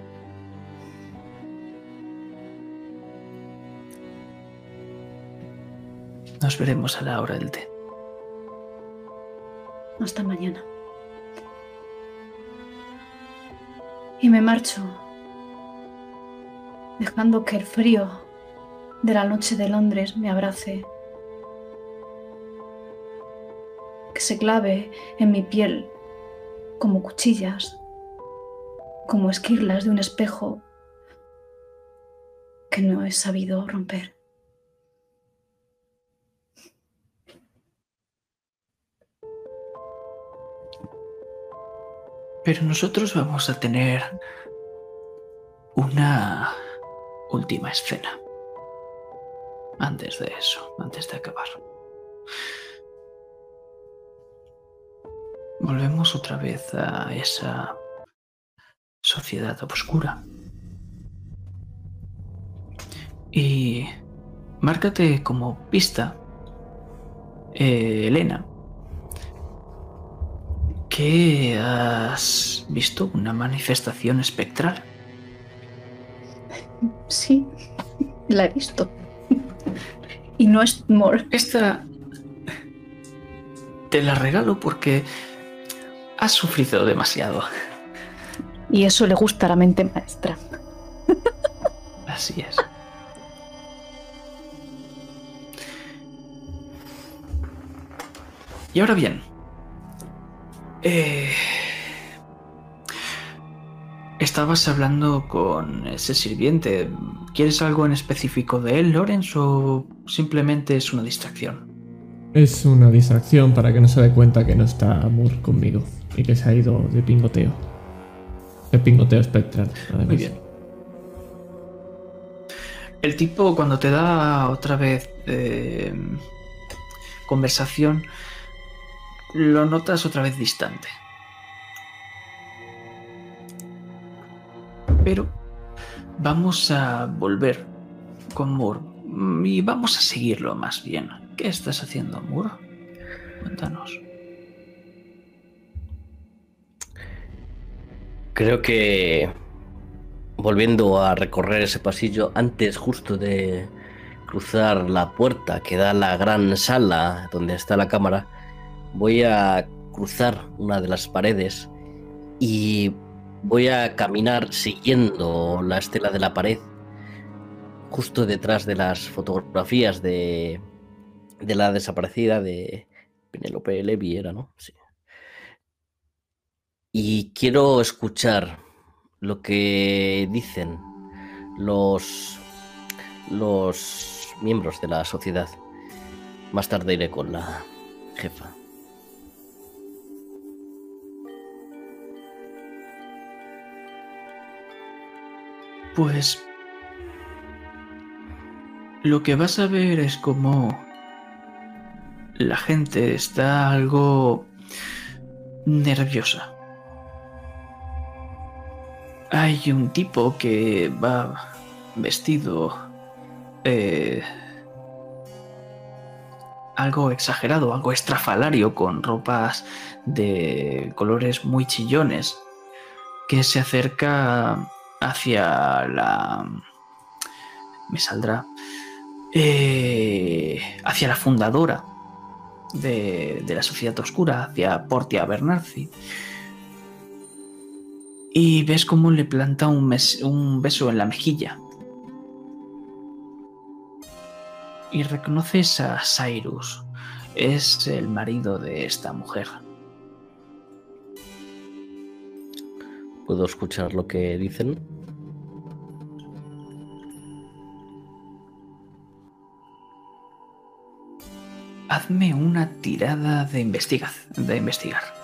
Nos veremos a la hora del té. Hasta mañana. Y me marcho, dejando que el frío de la noche de Londres me abrace, que se clave en mi piel como cuchillas, como esquirlas de un espejo que no he sabido romper. Pero nosotros vamos a tener una última escena. Antes de eso, antes de acabar. Volvemos otra vez a esa sociedad oscura. Y márcate como pista, eh, Elena, que has visto una manifestación espectral. Sí, la he visto. Y no es Mor. Esta te la regalo porque has sufrido demasiado. Y eso le gusta a la mente maestra. Así es. Y ahora bien, eh, estabas hablando con ese sirviente. ¿Quieres algo en específico de él, Lorenz, o simplemente es una distracción? Es una distracción para que no se dé cuenta que no está Moore conmigo y que se ha ido de pingoteo. De pingoteo espectral, además. Muy bien. El tipo cuando te da otra vez eh, conversación, lo notas otra vez distante. Pero vamos a volver con Moore y vamos a seguirlo más bien. ¿Qué estás haciendo, Moore? Cuéntanos. Creo que volviendo a recorrer ese pasillo, antes justo de cruzar la puerta que da a la gran sala donde está la cámara, voy a cruzar una de las paredes y voy a caminar siguiendo la estela de la pared, justo detrás de las fotografías de, de la desaparecida de Penélope Levi, era, ¿no? Sí. Y quiero escuchar lo que dicen los, los miembros de la sociedad. Más tarde iré con la jefa. Pues lo que vas a ver es como la gente está algo nerviosa. Hay un tipo que va vestido eh, algo exagerado, algo estrafalario, con ropas de colores muy chillones, que se acerca hacia la... me saldrá... eh, hacia la fundadora de, de la Sociedad Oscura, hacia Portia Bernarzi. Y ves cómo le planta un, mes- un beso en la mejilla. Y reconoces a Cyrus. Es el marido de esta mujer. ¿Puedo escuchar lo que dicen? Hazme una tirada de, investiga de investigar.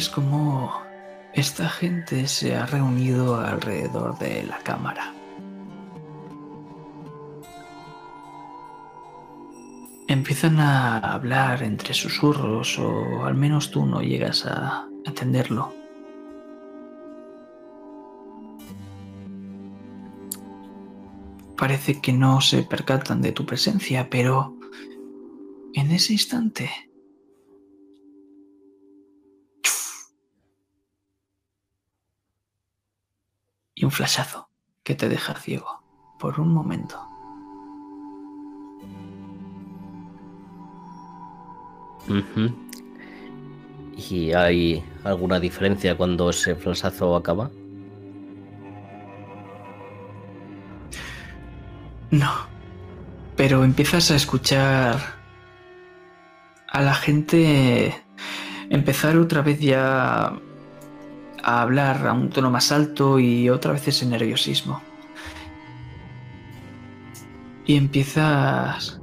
Ves cómo esta gente se ha reunido alrededor de la cámara. Empiezan a hablar entre susurros o al menos tú no llegas a entenderlo. Parece que no se percatan de tu presencia, pero en ese instante y un flashazo que te deja ciego por un momento. ¿Y hay alguna diferencia cuando ese flashazo acaba? No, pero empiezas a escuchar a la gente empezar otra vez ya a hablar a un tono más alto y otra vez ese nerviosismo. Y empiezas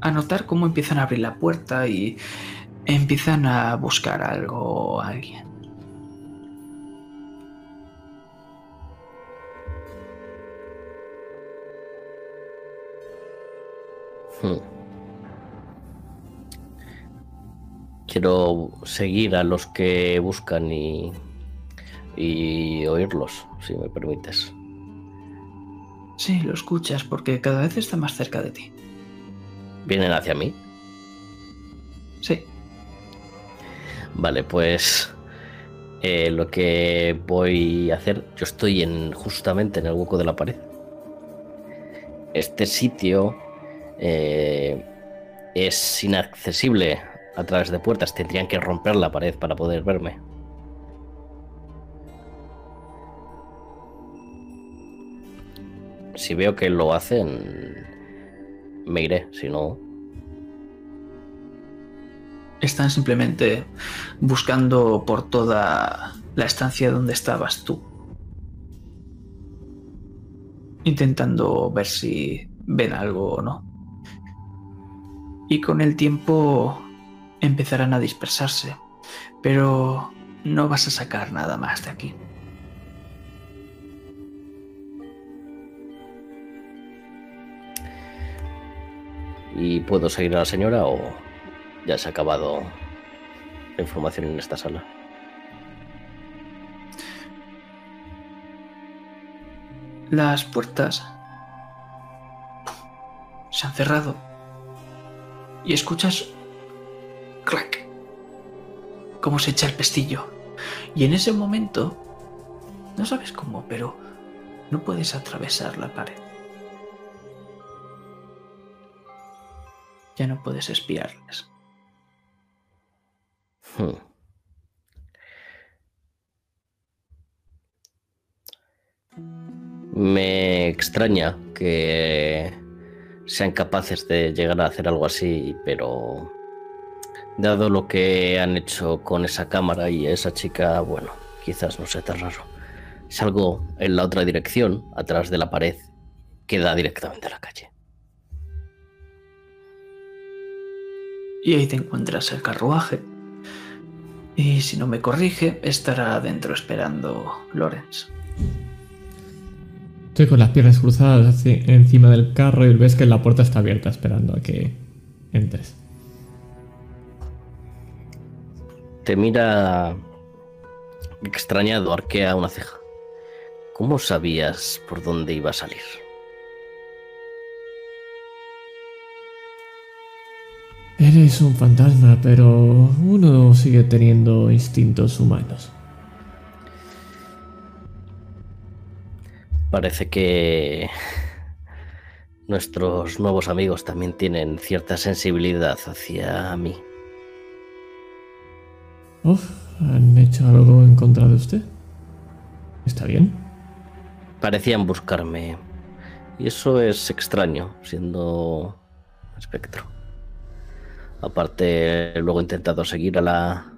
a notar cómo empiezan a abrir la puerta y empiezan a buscar algo o a alguien. Hmm. Quiero seguir a los que buscan y, y oírlos, si me permites. Sí, lo escuchas porque cada vez está más cerca de ti. ¿Vienen hacia mí? Sí. Vale, pues eh, lo que voy a hacer, yo estoy en justamente en el hueco de la pared. Este sitio eh, es inaccesible a través de puertas. Tendrían que romper la pared para poder verme. Si veo que lo hacen, me iré. Si no, Están simplemente buscando por toda la estancia donde estabas tú. Intentando ver si ven algo o no. Y con el tiempo empezarán a dispersarse. Pero no vas a sacar nada más de aquí. ¿Y puedo seguir a la señora o ya se ha acabado la información en esta sala? Las puertas se han cerrado. Y escuchas clac, cómo se echa el pestillo. Y en ese momento, no sabes cómo, pero no puedes atravesar la pared. Ya no puedes espiarles. Hmm. Me extraña que sean capaces de llegar a hacer algo así, pero dado lo que han hecho con esa cámara y esa chica, bueno, quizás no sea tan raro. Salgo en la otra dirección, atrás de la pared, que da directamente a la calle. Y ahí te encuentras el carruaje. Y si no me corrige, estará adentro esperando Lorenz. Estoy con las piernas cruzadas encima del carro y ves que la puerta está abierta esperando a que entres. Te mira extrañado, arquea una ceja. ¿Cómo sabías por dónde iba a salir? Eres un fantasma, pero uno sigue teniendo instintos humanos. Parece que nuestros nuevos amigos también tienen cierta sensibilidad hacia mí. Oh, ¿han hecho algo en contra de usted? ¿Está bien? Parecían buscarme. Y eso es extraño, siendo espectro. Aparte, luego he intentado seguir a la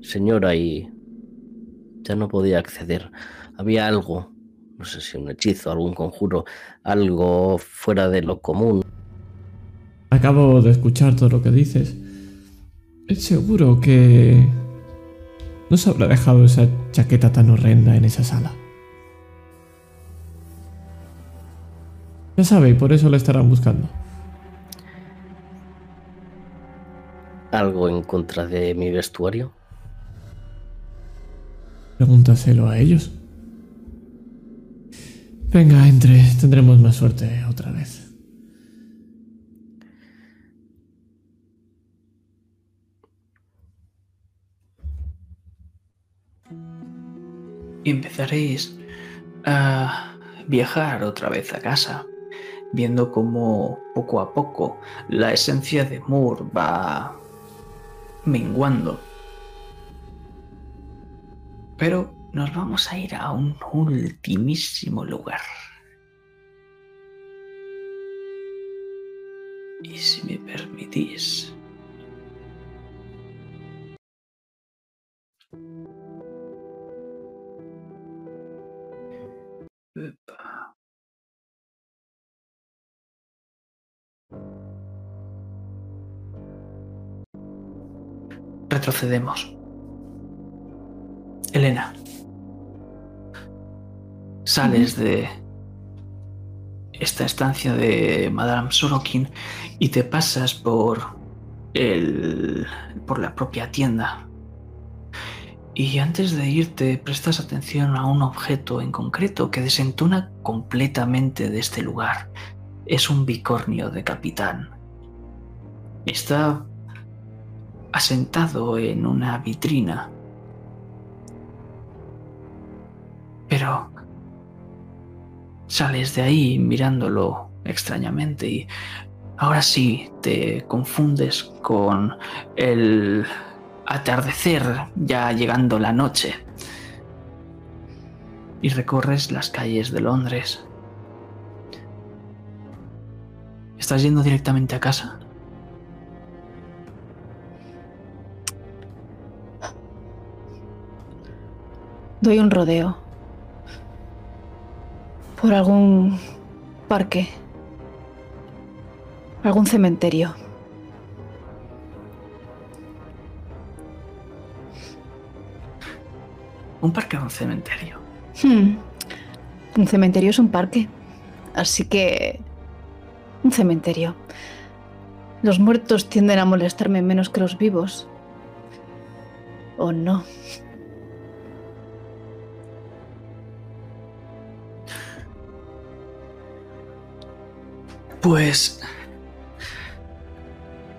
señora y ya no podía acceder. Había algo, no sé si un hechizo, algún conjuro, algo fuera de lo común. Acabo de escuchar todo lo que dices. Es seguro que no se habrá dejado esa chaqueta tan horrenda en esa sala. Ya sabe, por eso la estarán buscando. ¿Algo en contra de mi vestuario? Pregúntaselo a ellos. Venga, entre, tendremos más suerte otra vez. Y empezaréis a viajar otra vez a casa, viendo cómo poco a poco la esencia de Moore va menguando. Pero nos vamos a ir a un ultimísimo lugar. Y si me permitís... Retrocedemos. Elena, sales de esta estancia de Madame Sorokin y te pasas por el por la propia tienda. Y antes de irte prestas atención a un objeto en concreto que desentona completamente de este lugar. Es un bicornio de capitán. Está asentado en una vitrina. Pero sales de ahí mirándolo extrañamente y ahora sí te confundes con el atardecer ya llegando la noche y recorres las calles de Londres. ¿Estás yendo directamente a casa? Doy un rodeo. Por algún parque. Algún cementerio. ¿Un parque o un cementerio? Hmm. Un cementerio es un parque. Así que... Un cementerio. Los muertos tienden a molestarme menos que los vivos. ¿O no? Pues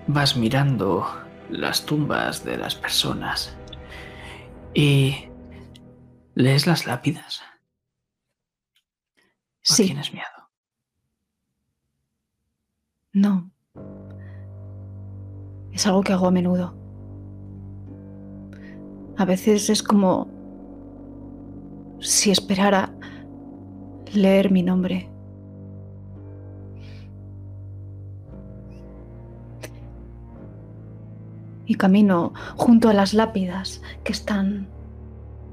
vas mirando las tumbas de las personas y lees las lápidas. ¿O Sí. tienes miedo? No. Es algo que hago a menudo. A veces es como si esperara leer mi nombre. Y camino junto a las lápidas que están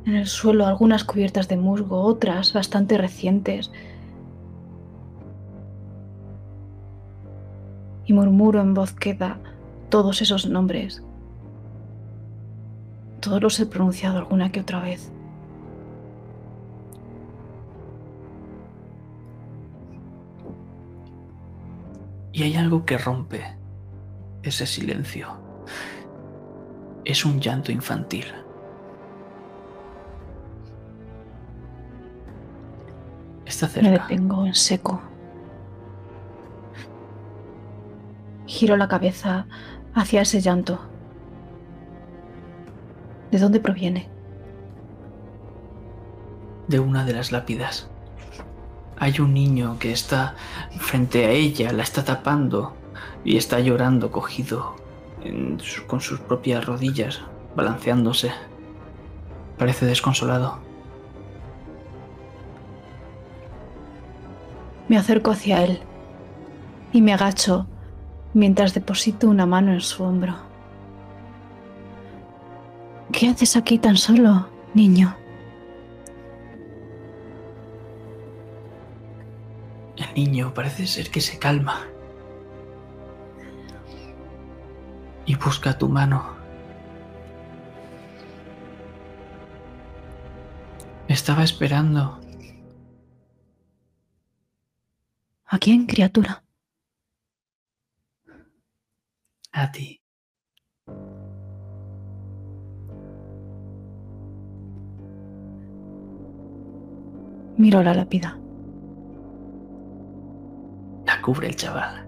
en el suelo, algunas cubiertas de musgo, otras bastante recientes. y murmuro en voz queda todos esos nombres. Todos los he pronunciado alguna que otra vez. Y hay algo que rompe ese silencio. Es un llanto infantil. Está Me cerca. detengo en seco. Giro la cabeza hacia ese llanto. ¿De dónde proviene? de una de las lápidas. Hay un niño que está frente a ella, la está tapando y está llorando cogido en su- con sus propias rodillas, balanceándose. Parece desconsolado. Me acerco hacia él y me agacho mientras deposito una mano en su hombro. ¿Qué haces aquí tan solo, niño? El niño parece ser que se calma. Y busca tu mano. Estaba esperando. ¿A quién, criatura? A ti. Miro la lápida. La cubre el chaval.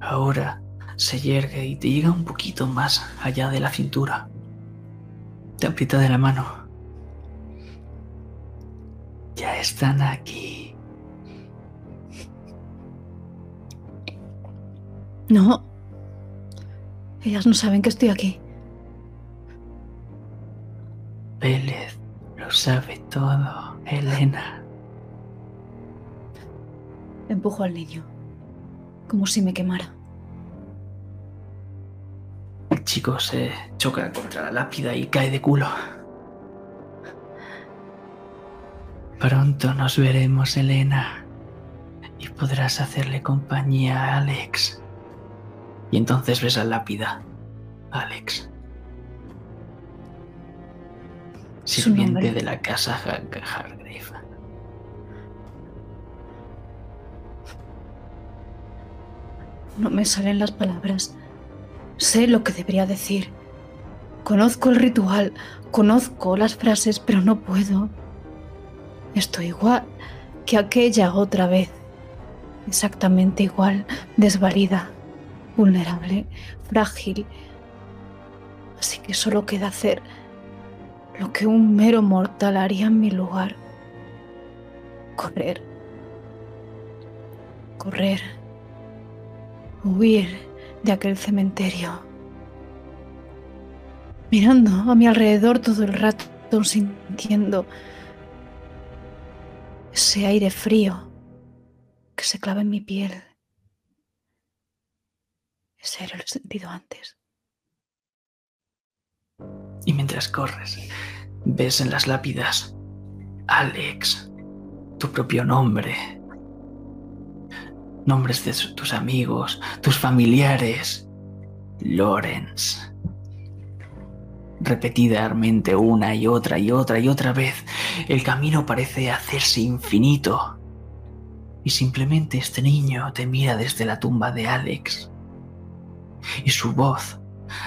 Ahora se yergue y te llega un poquito más allá de la cintura. Te aprieta de la mano. Ya están aquí. No. Ellas no saben que estoy aquí. Vélez lo sabe todo, Elena. Empujo al niño. Como si me quemara. Chico se choca contra la lápida y cae de culo. Pronto nos veremos, Elena. Y podrás hacerle compañía a Alex. Y entonces ves la lápida. Alex. Sirviente de la casa Ha- Hargrave. No me salen las palabras. Sé lo que debería decir. Conozco el ritual, conozco las frases, pero no puedo. Estoy igual que aquella otra vez. Exactamente igual, desvalida, vulnerable, frágil. Así que solo queda hacer lo que un mero mortal haría en mi lugar. Correr. Correr huir de aquel cementerio. Mirando a mi alrededor todo el rato, sintiendo ese aire frío que se clava en mi piel. Ese aire lo he sentido antes. Y mientras corres, ves en las lápidas Alex, tu propio nombre, nombres de tus amigos, tus familiares, Lawrence. Repetidamente una y otra y otra y otra vez, el camino parece hacerse infinito. Y simplemente este niño te mira desde la tumba de Alex. Y su voz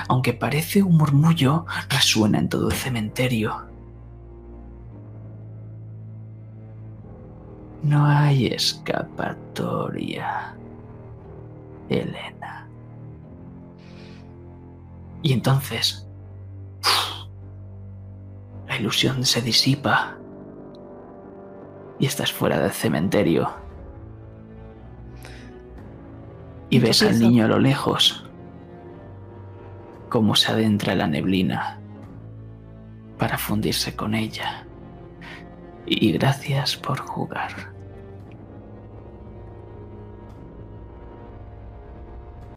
aunque parece un murmullo, resuena en todo el cementerio. No hay escapatoria, Elena. Y entonces, la ilusión se disipa y estás fuera del cementerio. Y ves al niño a lo lejos cómo se adentra en la neblina para fundirse con ella. Y gracias por jugar.